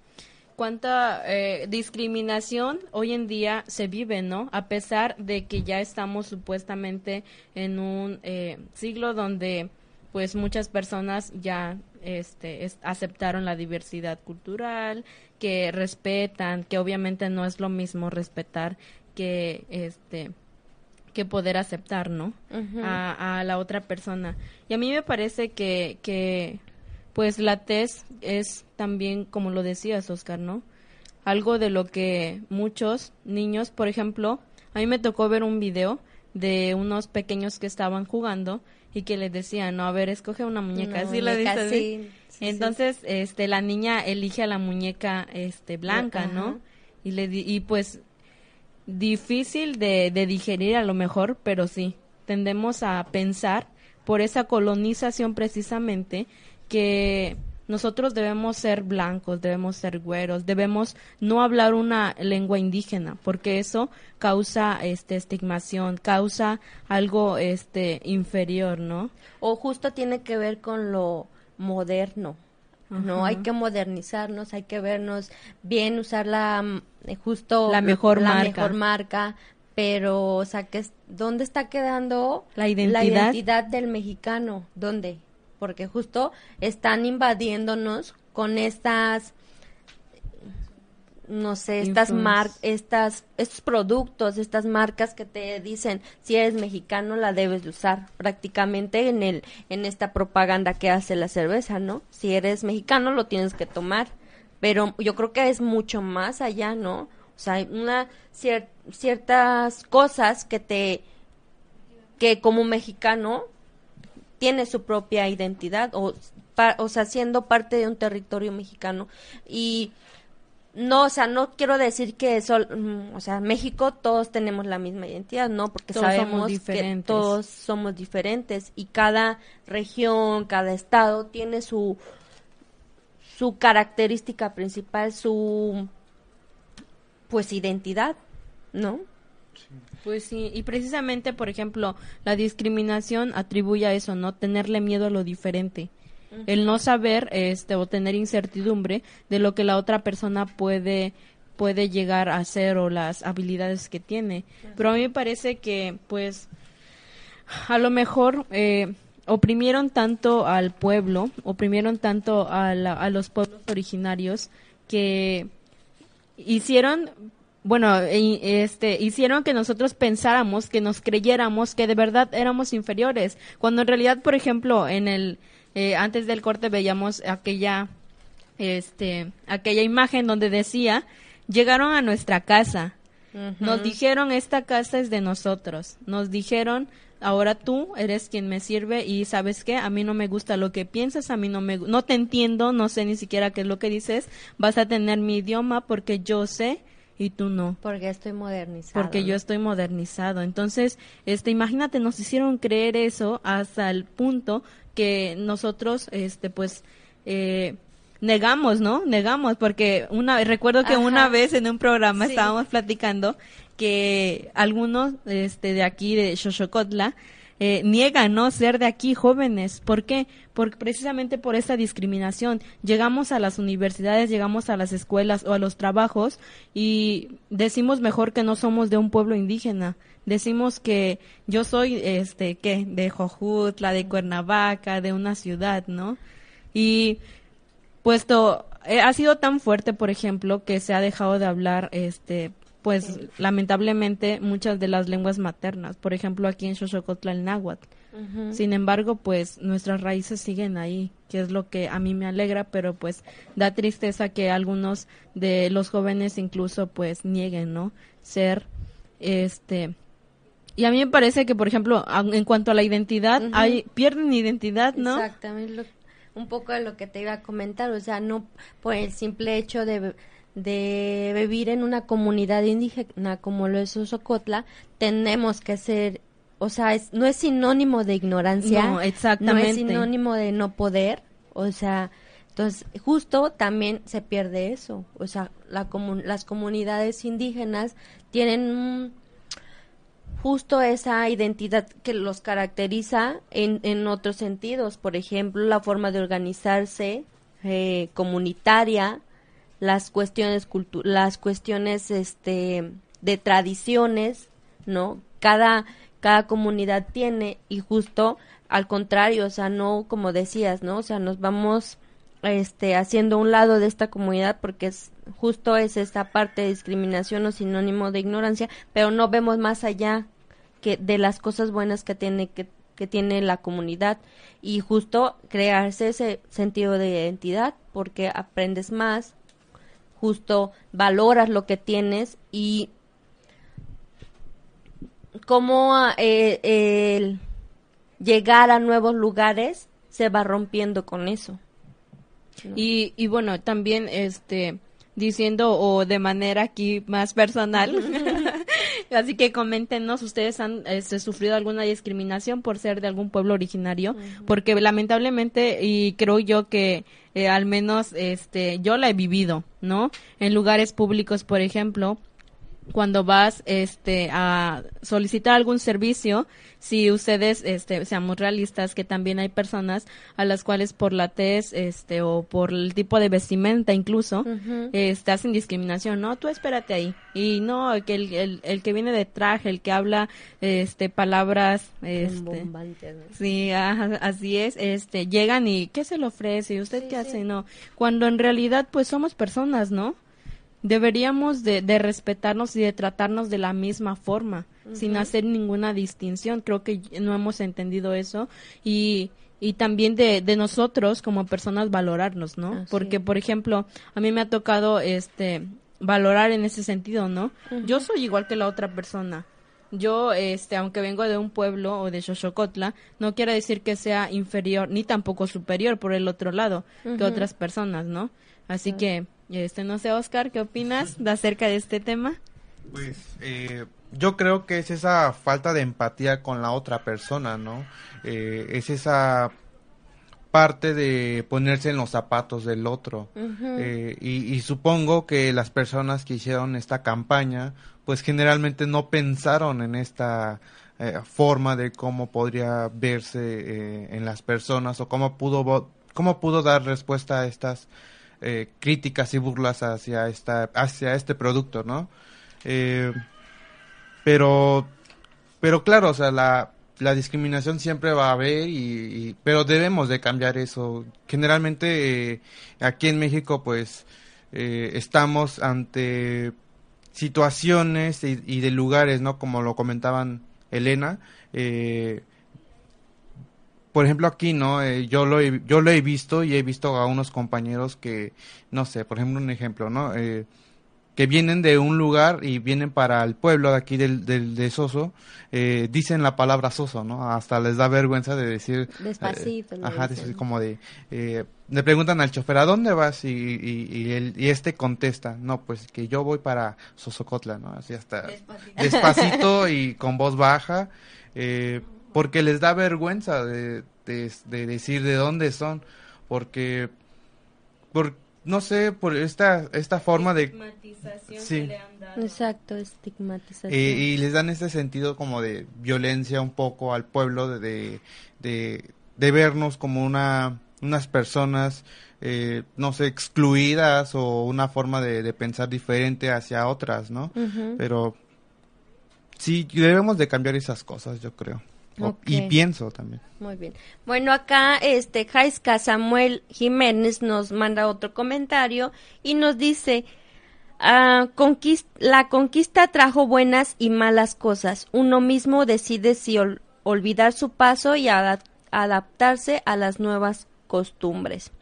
cuánta eh, discriminación hoy en día se vive, ¿no? A pesar de que ya estamos supuestamente en un eh, siglo donde pues muchas personas ya este, aceptaron la diversidad cultural, que respetan, que obviamente no es lo mismo respetar que este que poder aceptar, ¿no? a, a, la otra persona. Y a mí me parece que, que pues la tez es también, como lo decías, Oscar, ¿no? Algo de lo que muchos niños, por ejemplo, a mí me tocó ver un video de unos pequeños que estaban jugando y que les decían, no, a ver, escoge una muñeca, así la dice Entonces, este, la niña elige a la muñeca, este, blanca, ¿no? Y le y pues difícil de, de digerir a lo mejor, pero sí, tendemos a pensar por esa colonización precisamente que nosotros debemos ser blancos, debemos ser güeros, debemos no hablar una lengua indígena, porque eso causa este estigmación, causa algo este inferior, ¿no? O justo tiene que ver con lo moderno. No, hay que modernizarnos, hay que vernos bien, usar la mm, justo la mejor la marca. mejor marca, pero o sea, que ¿dónde está quedando la identidad? la identidad del mexicano? ¿Dónde? porque justo están invadiéndonos con estas no sé, estas mar estas estos productos, estas marcas que te dicen si eres mexicano la debes de usar prácticamente en el en esta propaganda que hace la cerveza, ¿no? Si eres mexicano lo tienes que tomar, pero yo creo que es mucho más allá, ¿no? O sea, hay una ciertas cosas que te que como mexicano tiene su propia identidad o, o sea, siendo parte de un territorio mexicano y no, o sea, no quiero decir que sol, mm, o sea, México todos tenemos la misma identidad, ¿no? Porque sabemos que todos somos diferentes y cada región, cada estado tiene su su característica principal, su pues identidad, ¿no? Pues sí, y precisamente, por ejemplo, la discriminación atribuye a eso, ¿no? Tenerle miedo a lo diferente. El no saber este o tener incertidumbre de lo que la otra persona puede puede llegar a hacer o las habilidades que tiene. Pero a mí me parece que, pues, a lo mejor eh, oprimieron tanto al pueblo, oprimieron tanto a, a los pueblos originarios que hicieron bueno, este, hicieron que nosotros pensáramos, que nos creyéramos que de verdad éramos inferiores, cuando en realidad, por ejemplo, en el, eh, antes del corte veíamos aquella, este, aquella imagen donde decía, llegaron a nuestra casa, Nos dijeron, esta casa es de nosotros. Nos dijeron, ahora tú eres quien me sirve y sabes qué, a mí no me gusta lo que piensas, a mí no me no te entiendo, no sé ni siquiera qué es lo que dices, vas a tener mi idioma porque yo sé y tú no. Porque estoy modernizado. Porque yo estoy modernizado. Entonces, este, imagínate, nos hicieron creer eso hasta el punto que nosotros, este, pues, eh, negamos, ¿no? Negamos, porque una, recuerdo que una vez en un programa estábamos platicando que algunos, este, de aquí, de Xochocotla, eh, niegan no ser de aquí jóvenes. ¿Por qué? Porque precisamente por esa discriminación. Llegamos a las universidades, llegamos a las escuelas o a los trabajos y decimos mejor que no somos de un pueblo indígena. Decimos que yo soy, este, ¿qué? De Jojutla, de Cuernavaca, de una ciudad, ¿no? Y puesto, eh, ha sido tan fuerte, por ejemplo, que se ha dejado de hablar, este, pues lamentablemente muchas de las lenguas maternas, por ejemplo aquí en Xochocotla el náhuatl. Sin embargo, pues nuestras raíces siguen ahí, que es lo que a mí me alegra, pero pues da tristeza que algunos de los jóvenes incluso pues nieguen, ¿no? Ser este y a mí me parece que por ejemplo, en cuanto a la identidad, hay pierden identidad, ¿no? Exactamente, un poco de lo que te iba a comentar, o sea, no por el simple hecho de de vivir en una comunidad indígena como lo es Socotla, tenemos que ser, o sea, es, no es sinónimo de ignorancia, no, exactamente. no es sinónimo de no poder, o sea, entonces justo también se pierde eso, o sea, la las comunidades indígenas tienen justo esa identidad que los caracteriza en, en otros sentidos, por ejemplo, la forma de organizarse eh, comunitaria, las cuestiones las cuestiones este de tradiciones no cada cada comunidad tiene y justo al contrario o sea no como decías no o sea nos vamos este haciendo un lado de esta comunidad porque es justo es esta parte de discriminación o sinónimo de ignorancia pero no vemos más allá que de las cosas buenas que tiene que, que tiene la comunidad. Y justo crearse ese sentido de identidad porque aprendes más justo valoras lo que tienes y cómo eh, el llegar a nuevos lugares se va rompiendo con eso. Y, y bueno, también este diciendo o de manera aquí más personal. [LAUGHS] [LAUGHS] Así que coméntenos, ¿ustedes han este, sufrido alguna discriminación por ser de algún pueblo originario? Porque lamentablemente, y creo yo que eh, al menos este, yo la he vivido, ¿no? En lugares públicos, por ejemplo, cuando vas este a solicitar algún servicio si ustedes este seamos realistas que también hay personas a las cuales por la tez este o por el tipo de vestimenta incluso este hacen discriminación no tú espérate ahí y no que el, el, que viene de traje el que habla este palabras este sí así es este llegan y qué se le ofrece y usted qué hace no cuando en realidad pues somos personas no deberíamos de, de, respetarnos y de tratarnos de la misma forma, sin hacer ninguna distinción. Creo que no hemos entendido eso y, y también de, de nosotros como personas valorarnos, ¿no? Porque, por ejemplo, a mí me ha tocado este valorar en ese sentido, ¿no? Yo soy igual que la otra persona. Yo, este, aunque vengo de un pueblo o de Xochocotla, no quiere decir que sea inferior ni tampoco superior por el otro lado que otras personas, ¿no? Así que este, no sé, Oscar, ¿qué opinas de acerca de este tema? Pues eh, yo creo que es esa falta de empatía con la otra persona, ¿no? Eh, es esa parte de ponerse en los zapatos del otro. Eh, y, supongo que las personas que hicieron esta campaña, pues generalmente no pensaron en esta forma de cómo podría verse en las personas o cómo pudo, cómo pudo dar respuesta a estas eh, críticas y burlas hacia esta hacia este producto no eh, pero pero claro o sea la la discriminación siempre va a haber y, pero debemos de cambiar eso. Generalmente eh, aquí en México pues estamos ante situaciones y, y, de lugares no como lo comentaban Elena eh, por ejemplo aquí, ¿no? Eh, yo, lo he, yo lo he visto y he visto a unos compañeros que, no sé, por ejemplo un ejemplo, ¿no? Eh, que vienen de un lugar y vienen para el pueblo de aquí del, del de Soso, eh, dicen la palabra Soso, ¿no? Hasta les da vergüenza de decir... Despacito. eh, ajá, dicen. como de... eh, le preguntan al chofer, ¿a dónde vas? Y, y, y, él- y este contesta, no, pues que yo voy para Sosocotla, ¿no? Así hasta despacito y con voz baja, eh, porque les da vergüenza de, de, de decir de dónde son, porque, por, no sé, por esta, esta forma de... Estigmatización Sí. que le han dado. Exacto, estigmatización. Eh, y les dan ese sentido como de violencia un poco al pueblo, de, de, de, de vernos como una, unas personas, eh, no sé, excluidas o una forma de, de pensar diferente hacia otras, ¿no? Pero sí, debemos de cambiar esas cosas, yo creo. Y pienso también. Muy bien. Bueno, acá este Jaiska Samuel Jiménez nos manda otro comentario y nos dice, ah, conquis- la conquista trajo buenas y malas cosas. Uno mismo decide si ol- olvidar su paso y ada- adaptarse a las nuevas costumbres.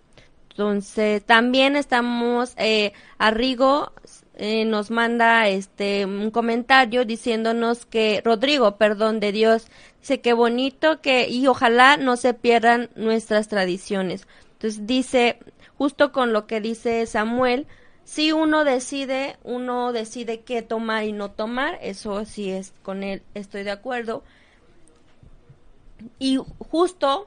Entonces, también estamos, eh, Arrigo eh, nos manda este un comentario diciéndonos que, Rodrigo, perdón, de Dios, dice que bonito que, y ojalá no se pierdan nuestras tradiciones. Entonces dice, justo con lo que dice Samuel, si uno decide, uno decide qué tomar y no tomar, eso sí es con él, estoy de acuerdo. Y justo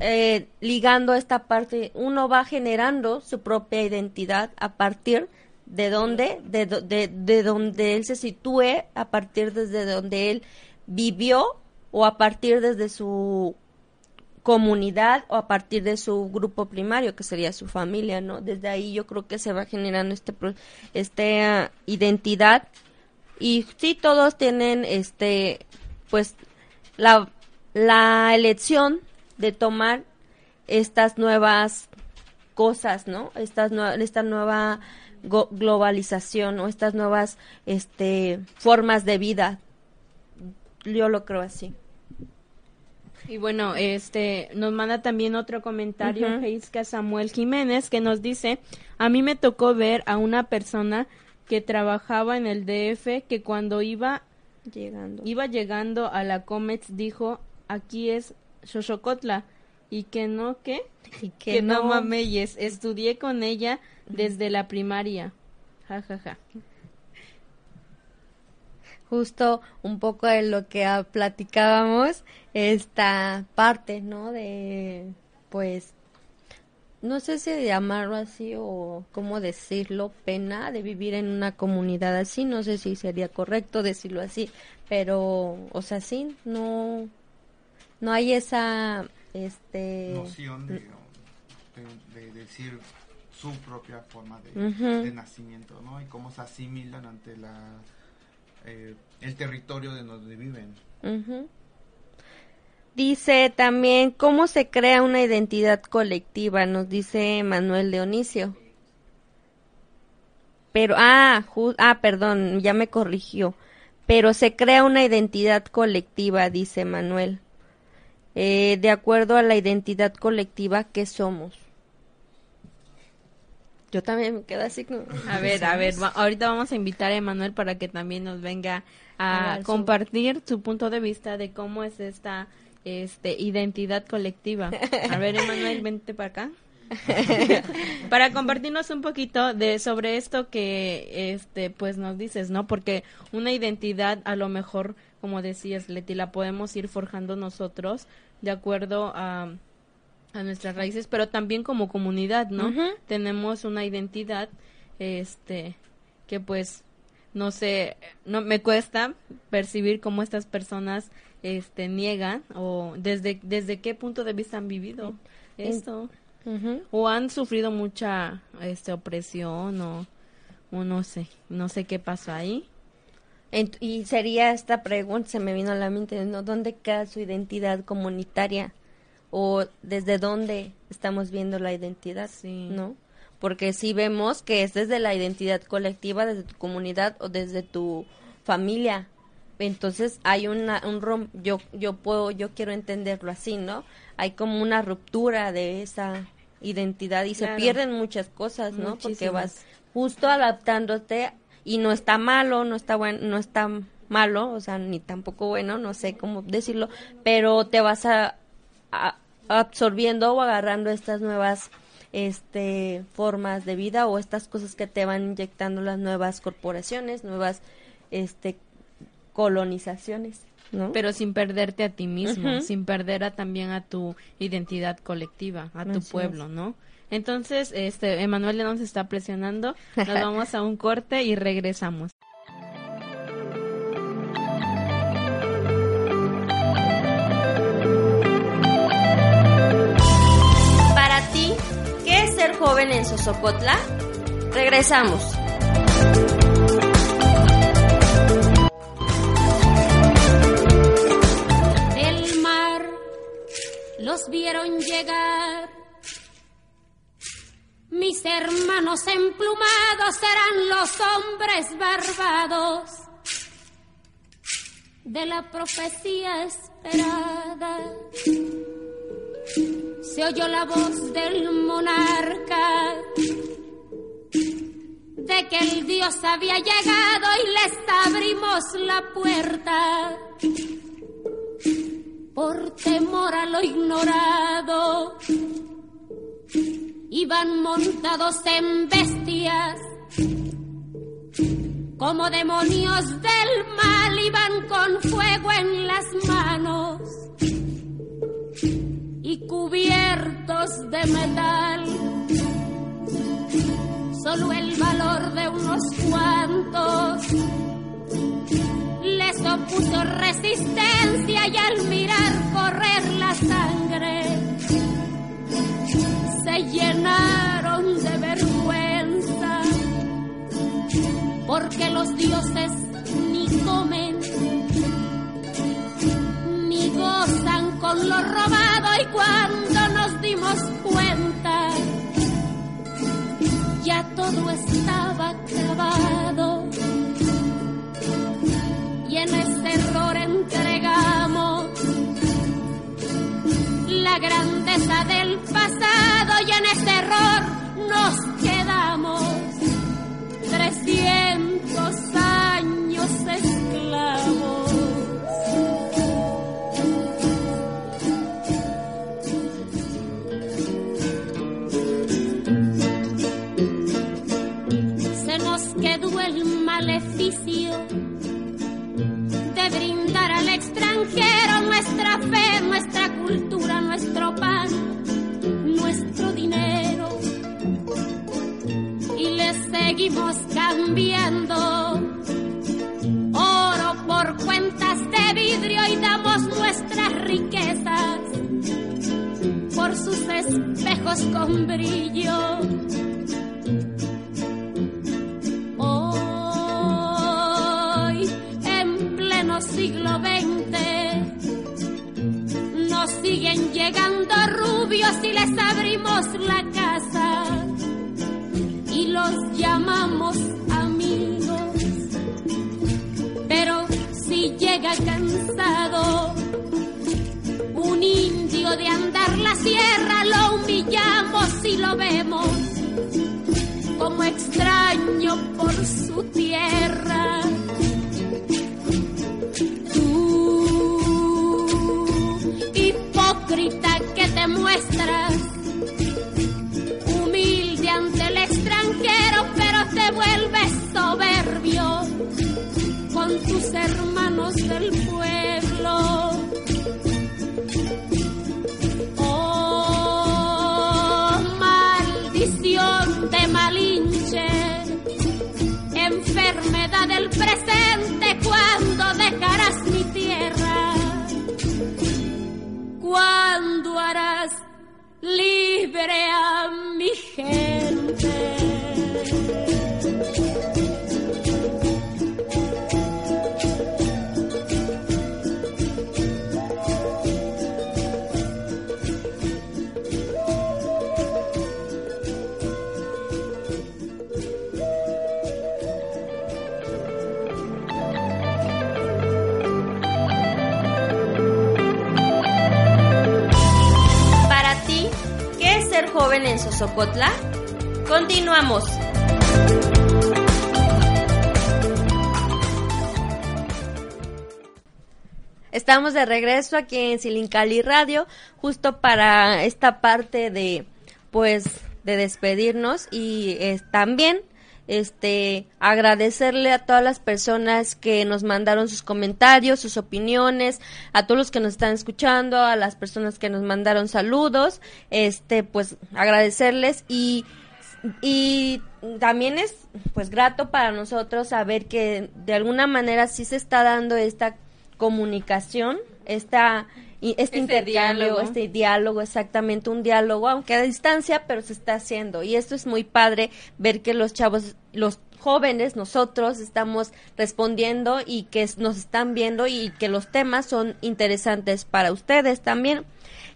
eh, ligando esta parte, uno va generando su propia identidad a partir de de, do- de, de donde él se sitúe, a partir desde donde él vivió o a partir desde su comunidad o a partir de su grupo primario que sería su familia, ¿no? Desde ahí yo creo que se va generando este pro- esta identidad y sí todos tienen este pues la la elección de tomar estas nuevas cosas, ¿no? Estas esta nueva globalización o estas nuevas este formas de vida. Yo lo creo así. Y bueno, este nos manda también otro comentario. Heiska Samuel Jiménez que nos dice, a mí me tocó ver a una persona que trabajaba en el DF que cuando iba Llegando. iba llegando a la Comets dijo, aquí es Xochocotla y que no que Y que, no, mameyes, estudié con ella desde la primaria. Ja ja ja. justo un poco de lo que platicábamos, esta parte, ¿no? De, pues, no sé si llamarlo así o cómo decirlo, pena de vivir en una comunidad así, no sé si sería correcto decirlo así, pero, o sea, sí, no, no hay esa, este, Noción de, de- de decir su propia forma de, de nacimiento, ¿no? Y cómo se asimilan ante la eh, el territorio de donde viven. Dice también cómo se crea una identidad colectiva, nos dice Manuel Dionisio. Pero, ah, ju- ah, perdón, ya me corrigió. Pero se crea una identidad colectiva, dice Manuel. Eh, de acuerdo a la identidad colectiva que somos. Yo también me quedo así como... A ver, a ver, va- ahorita vamos a invitar a Emanuel para que también nos venga A a dar su- compartir su punto de vista de cómo es esta este identidad colectiva. A ver, Emanuel, vente para acá. [LAUGHS] para compartirnos un poquito de sobre esto que este pues nos dices, ¿no? Porque una identidad a lo mejor, como decías, Leti, la podemos ir forjando nosotros de acuerdo a a nuestras raíces, pero también como comunidad, ¿no? Tenemos una identidad, este, que pues, no sé, no me cuesta percibir cómo estas personas, este, niegan o desde desde qué punto de vista han vivido esto o han sufrido mucha, este, opresión o, o no sé, no sé qué pasó ahí. Ent- y sería esta pregunta, se me vino a la mente, ¿no? ¿Dónde queda su identidad comunitaria? ¿O desde dónde estamos viendo la identidad? Sí. ¿No? Porque si vemos que es desde la identidad colectiva, desde tu comunidad o desde tu familia. Entonces hay una, un rom yo, yo puedo, yo quiero entenderlo así, ¿no? Hay como una ruptura de esa identidad y se pierden muchas cosas, ¿no? Porque vas justo adaptándote y no está malo, no está bueno, no está malo, o sea, ni tampoco bueno, no sé cómo decirlo, pero te vas a, a- absorbiendo o agarrando estas nuevas este formas de vida o estas cosas que te van inyectando las nuevas corporaciones, nuevas este colonizaciones, ¿no? Pero sin perderte a ti mismo, sin perder a, también a tu identidad colectiva, a tu Así pueblo, es. ¿no? Entonces, este, Emanuel ya nos está presionando, nos [LAUGHS] vamos a un corte y regresamos. Para ti, ¿qué es ser joven en Sosocotla? Regresamos. del mar los vieron llegar. Mis hermanos emplumados eran los hombres barbados de la profecía esperada. Se oyó la voz del monarca de que el Dios había llegado y les abrimos la puerta por temor a lo ignorado. Iban montados en bestias, como demonios del mal, iban con fuego en las manos. Y cubiertos de metal. Solo el valor de unos cuantos. Les opuso resistencia y al mirar correr la sangre se llenaron de vergüenza porque los dioses ni comen ni gozan con lo robado y cuando nos dimos cuenta ya todo estaba acabado Para ti, ¿qué es ser joven en Sosocotla? Continuamos. Estamos de regreso aquí en Silincali Radio, justo para esta parte de, pues, de despedirnos y eh, también este agradecerle a todas las personas que nos mandaron sus comentarios, sus opiniones, a todos los que nos están escuchando, a las personas que nos mandaron saludos, este pues agradecerles y y también es pues grato para nosotros saber que de alguna manera sí se está dando esta comunicación, esta y este, Este intercambio, diálogo. este diálogo, exactamente un diálogo, aunque a distancia, pero se está haciendo. Y esto es muy padre ver que los chavos, los jóvenes, nosotros estamos respondiendo y que nos están viendo y que los temas son interesantes para ustedes también.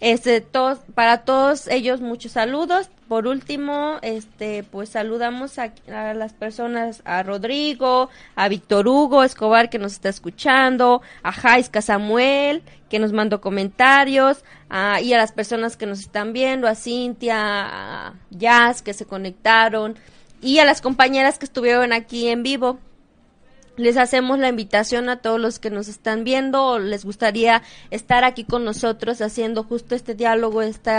Este, todos, para todos ellos muchos saludos. Por último, este, pues saludamos a, a las personas, a Rodrigo, a Víctor Hugo Escobar que nos está escuchando, a Jaiska Samuel que nos mandó comentarios, a- y a las personas que nos están viendo, a Cintia, a Jazz que se conectaron, y a las compañeras que estuvieron aquí en vivo les hacemos la invitación a todos los que nos están viendo les gustaría estar aquí con nosotros haciendo justo este diálogo, este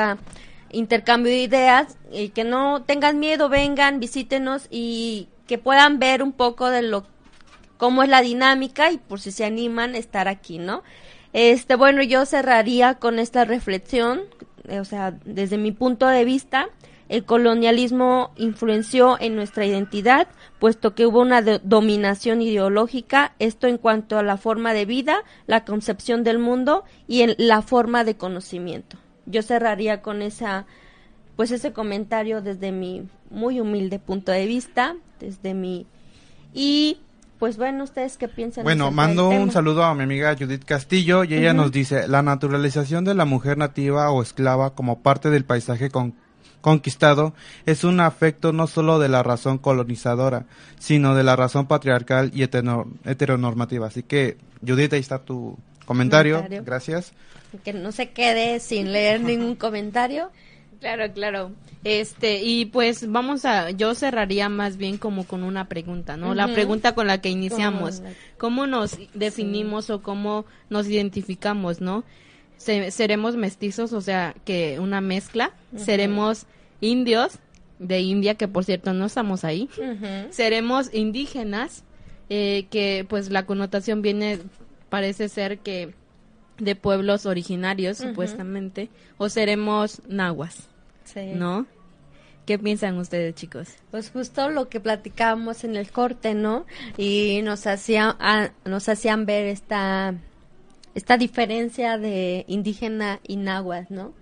intercambio de ideas y que no tengan miedo, vengan, visítenos y que puedan ver un poco de lo cómo es la dinámica y por si se animan estar aquí, ¿no? Este, bueno, yo cerraría con esta reflexión, o sea, desde mi punto de vista, el colonialismo influenció en nuestra identidad, puesto que hubo una do- dominación ideológica, esto en cuanto a la forma de vida, la concepción del mundo y en la forma de conocimiento. Yo cerraría con esa, pues ese comentario desde mi muy humilde punto de vista, desde mi y pues bueno, ustedes qué piensan. Bueno, mando un saludo a mi amiga Judith Castillo y ella nos dice, la naturalización de la mujer nativa o esclava como parte del paisaje con- conquistado es un afecto no solo de la razón colonizadora, sino de la razón patriarcal y hetero- heteronormativa. Así que, Judith, ahí está tu comentario. Comentario. Gracias. Que no se quede sin leer ningún [LAUGHS] comentario. Claro, claro. Este, y pues vamos a, yo cerraría más bien como con una pregunta, ¿no? La pregunta con la que iniciamos. ¿Cómo nos definimos o cómo nos identificamos, no? Se- ¿Seremos mestizos, o sea, que una mezcla? ¿Seremos indios de India, que por cierto no estamos ahí? Seremos indígenas, eh, que pues la connotación viene, parece ser que de pueblos originarios, supuestamente, o seremos nahuas, Sí. ¿no? ¿Qué piensan ustedes, chicos? Pues justo lo que platicábamos en el corte, ¿no? Y nos hacía, ah, nos hacían ver esta, esta diferencia de indígena y náhuatl, ¿no?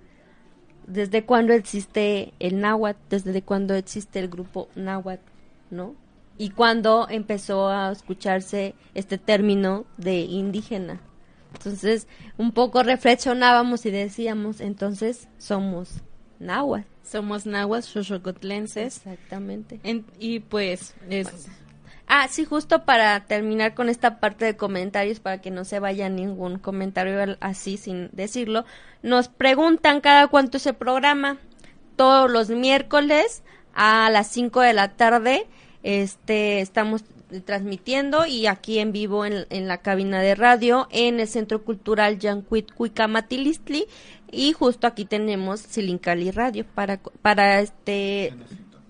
Desde cuándo existe el náhuatl, desde cuándo existe el grupo náhuatl, ¿no? Y cuándo empezó a escucharse este término de indígena. Entonces, un poco reflexionábamos y decíamos, entonces somos náhuatl. Somos nahuas, xochocotlenses, Exactamente. en- y pues es, Ah, sí, justo para terminar con esta parte de comentarios, para que no se vaya ningún comentario así sin decirlo, nos preguntan cada cuánto es el programa. Todos los miércoles a las 5 de la tarde este, estamos transmitiendo y aquí en vivo en, la cabina de radio en el Centro Cultural Yancuit Cuicamatilistli y justo aquí tenemos Silincali Radio para, para este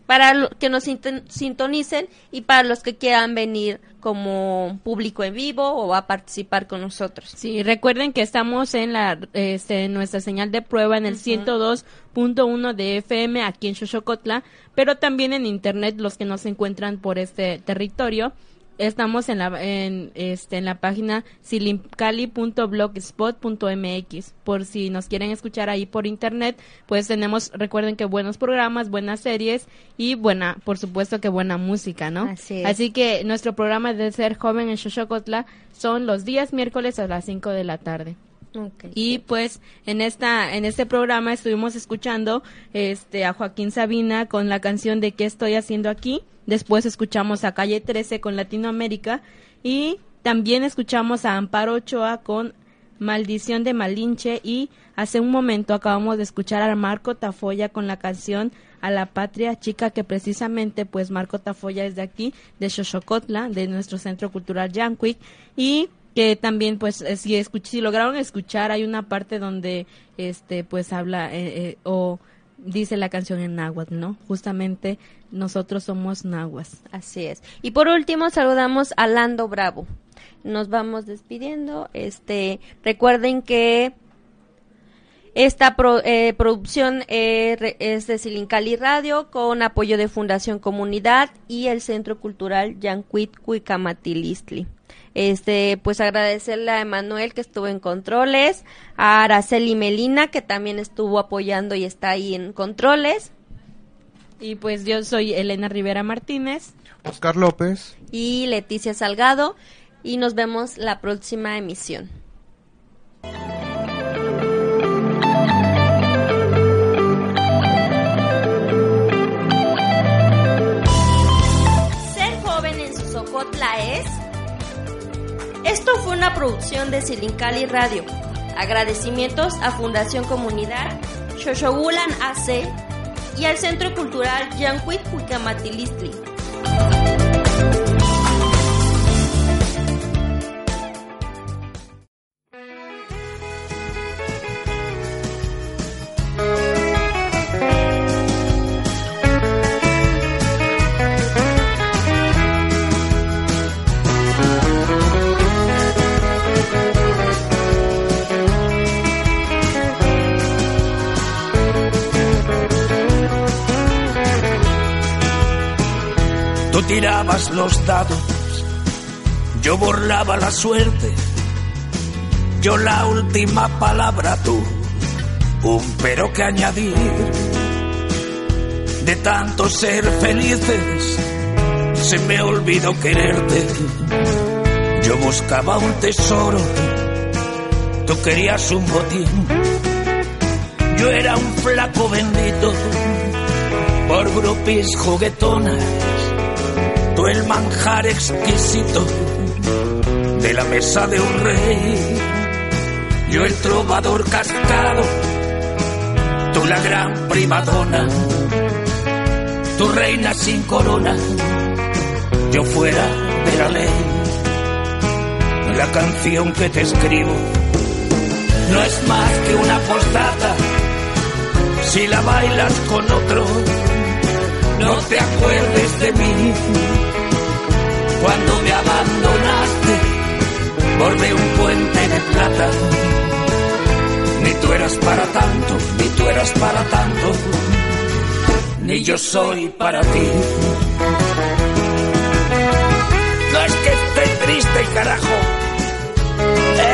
para lo- que nos sinton- sintonicen y para los que quieran venir como público en vivo o a participar con nosotros. Sí, recuerden que estamos en la este, en nuestra señal de prueba en el 102.1 de FM aquí en Xochocotla, pero también en internet los que nos encuentran por este territorio. Estamos en la en este en la página silincali.blogspot.mx por si nos quieren escuchar ahí por internet, pues tenemos recuerden que buenos programas, buenas series y buena, por supuesto que buena música, ¿no? Así es. Así que nuestro programa de ser joven en Xochocotla son los días miércoles a las 5 de la tarde. Y pues en esta en este programa estuvimos escuchando este a Joaquín Sabina con la canción de ¿Qué estoy haciendo aquí? Después escuchamos a Calle 13 con Latinoamérica y también escuchamos a Amparo Ochoa con Maldición de Malinche y hace un momento acabamos de escuchar a Marco Tafoya con la canción A la Patria Chica que precisamente pues Marco Tafoya es de aquí, de Xochocotla, de nuestro Centro Cultural Yanquic y que también pues eh, si, si lograron escuchar hay una parte donde este pues habla eh, eh, o dice la canción en náhuatl, ¿no? Justamente nosotros somos nahuas. Así es. Y por último saludamos a Lando Bravo. Nos vamos despidiendo. Este, recuerden que esta producción es de Silincali Radio con apoyo de Fundación Comunidad y el Centro Cultural Yancuit Cuicamatilistli. Este, pues agradecerle a Emanuel que estuvo en controles, a Araceli Melina que también estuvo apoyando y está ahí en controles. Y pues yo soy Elena Rivera Martínez. Oscar López. Y Leticia Salgado. Y nos vemos la próxima emisión. Esto fue una producción de Silincali Radio. Agradecimientos a Fundación Comunidad, Shoshogulan AC y al Centro Cultural Yanquit Huicamatilistli. Tirabas los dados, yo burlaba la suerte, yo la última palabra tú, un pero que añadir. De tanto ser felices, se me olvidó quererte. Yo buscaba un tesoro, tú querías un botín. Yo era un flaco bendito por grupis juguetonas tú el manjar exquisito de la mesa de un rey. Yo el trovador cascado, tú la gran primadona, tu reina sin corona, yo fuera de la ley. La canción que te escribo no es más que una postdata, si la bailas con otro no te acuerdes de mí. Cuando me abandonaste, bordé un puente de plata. Ni tú eras para tanto, ni tú eras para tanto, ni yo soy para ti. No es que esté triste, carajo,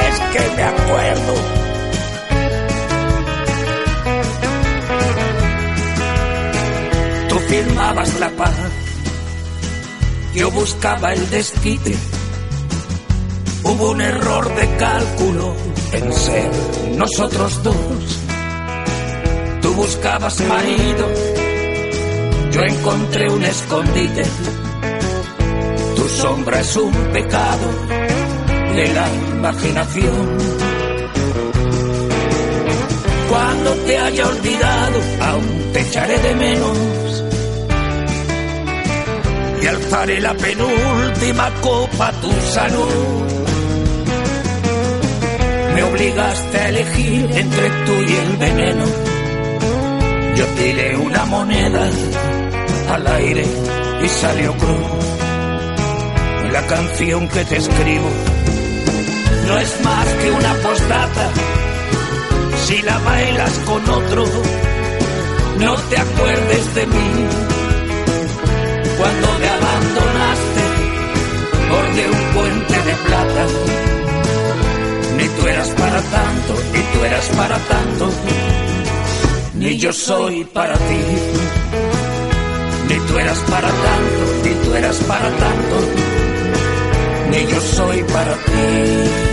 es que me acuerdo firmabas la paz. Yo buscaba el desquite. Hubo un error de cálculo en ser nosotros dos. Tú buscabas marido, yo encontré un escondite. Tu sombra es un pecado de la imaginación. Cuando te haya olvidado, aún te echaré de menos y alzaré la penúltima copa a tu salud. Me obligaste a elegir entre tú y el veneno. Yo tiré una moneda al aire y salió cruz. La canción que te escribo no es más que una postdata. Si la bailas con otro, no te acuerdes de mí cuando me abandonaste borde un puente de plata. Ni tú eras para tanto, ni tú eras para tanto, ni yo soy para ti. Ni tú eras para tanto, ni tú eras para tanto, ni yo soy para ti.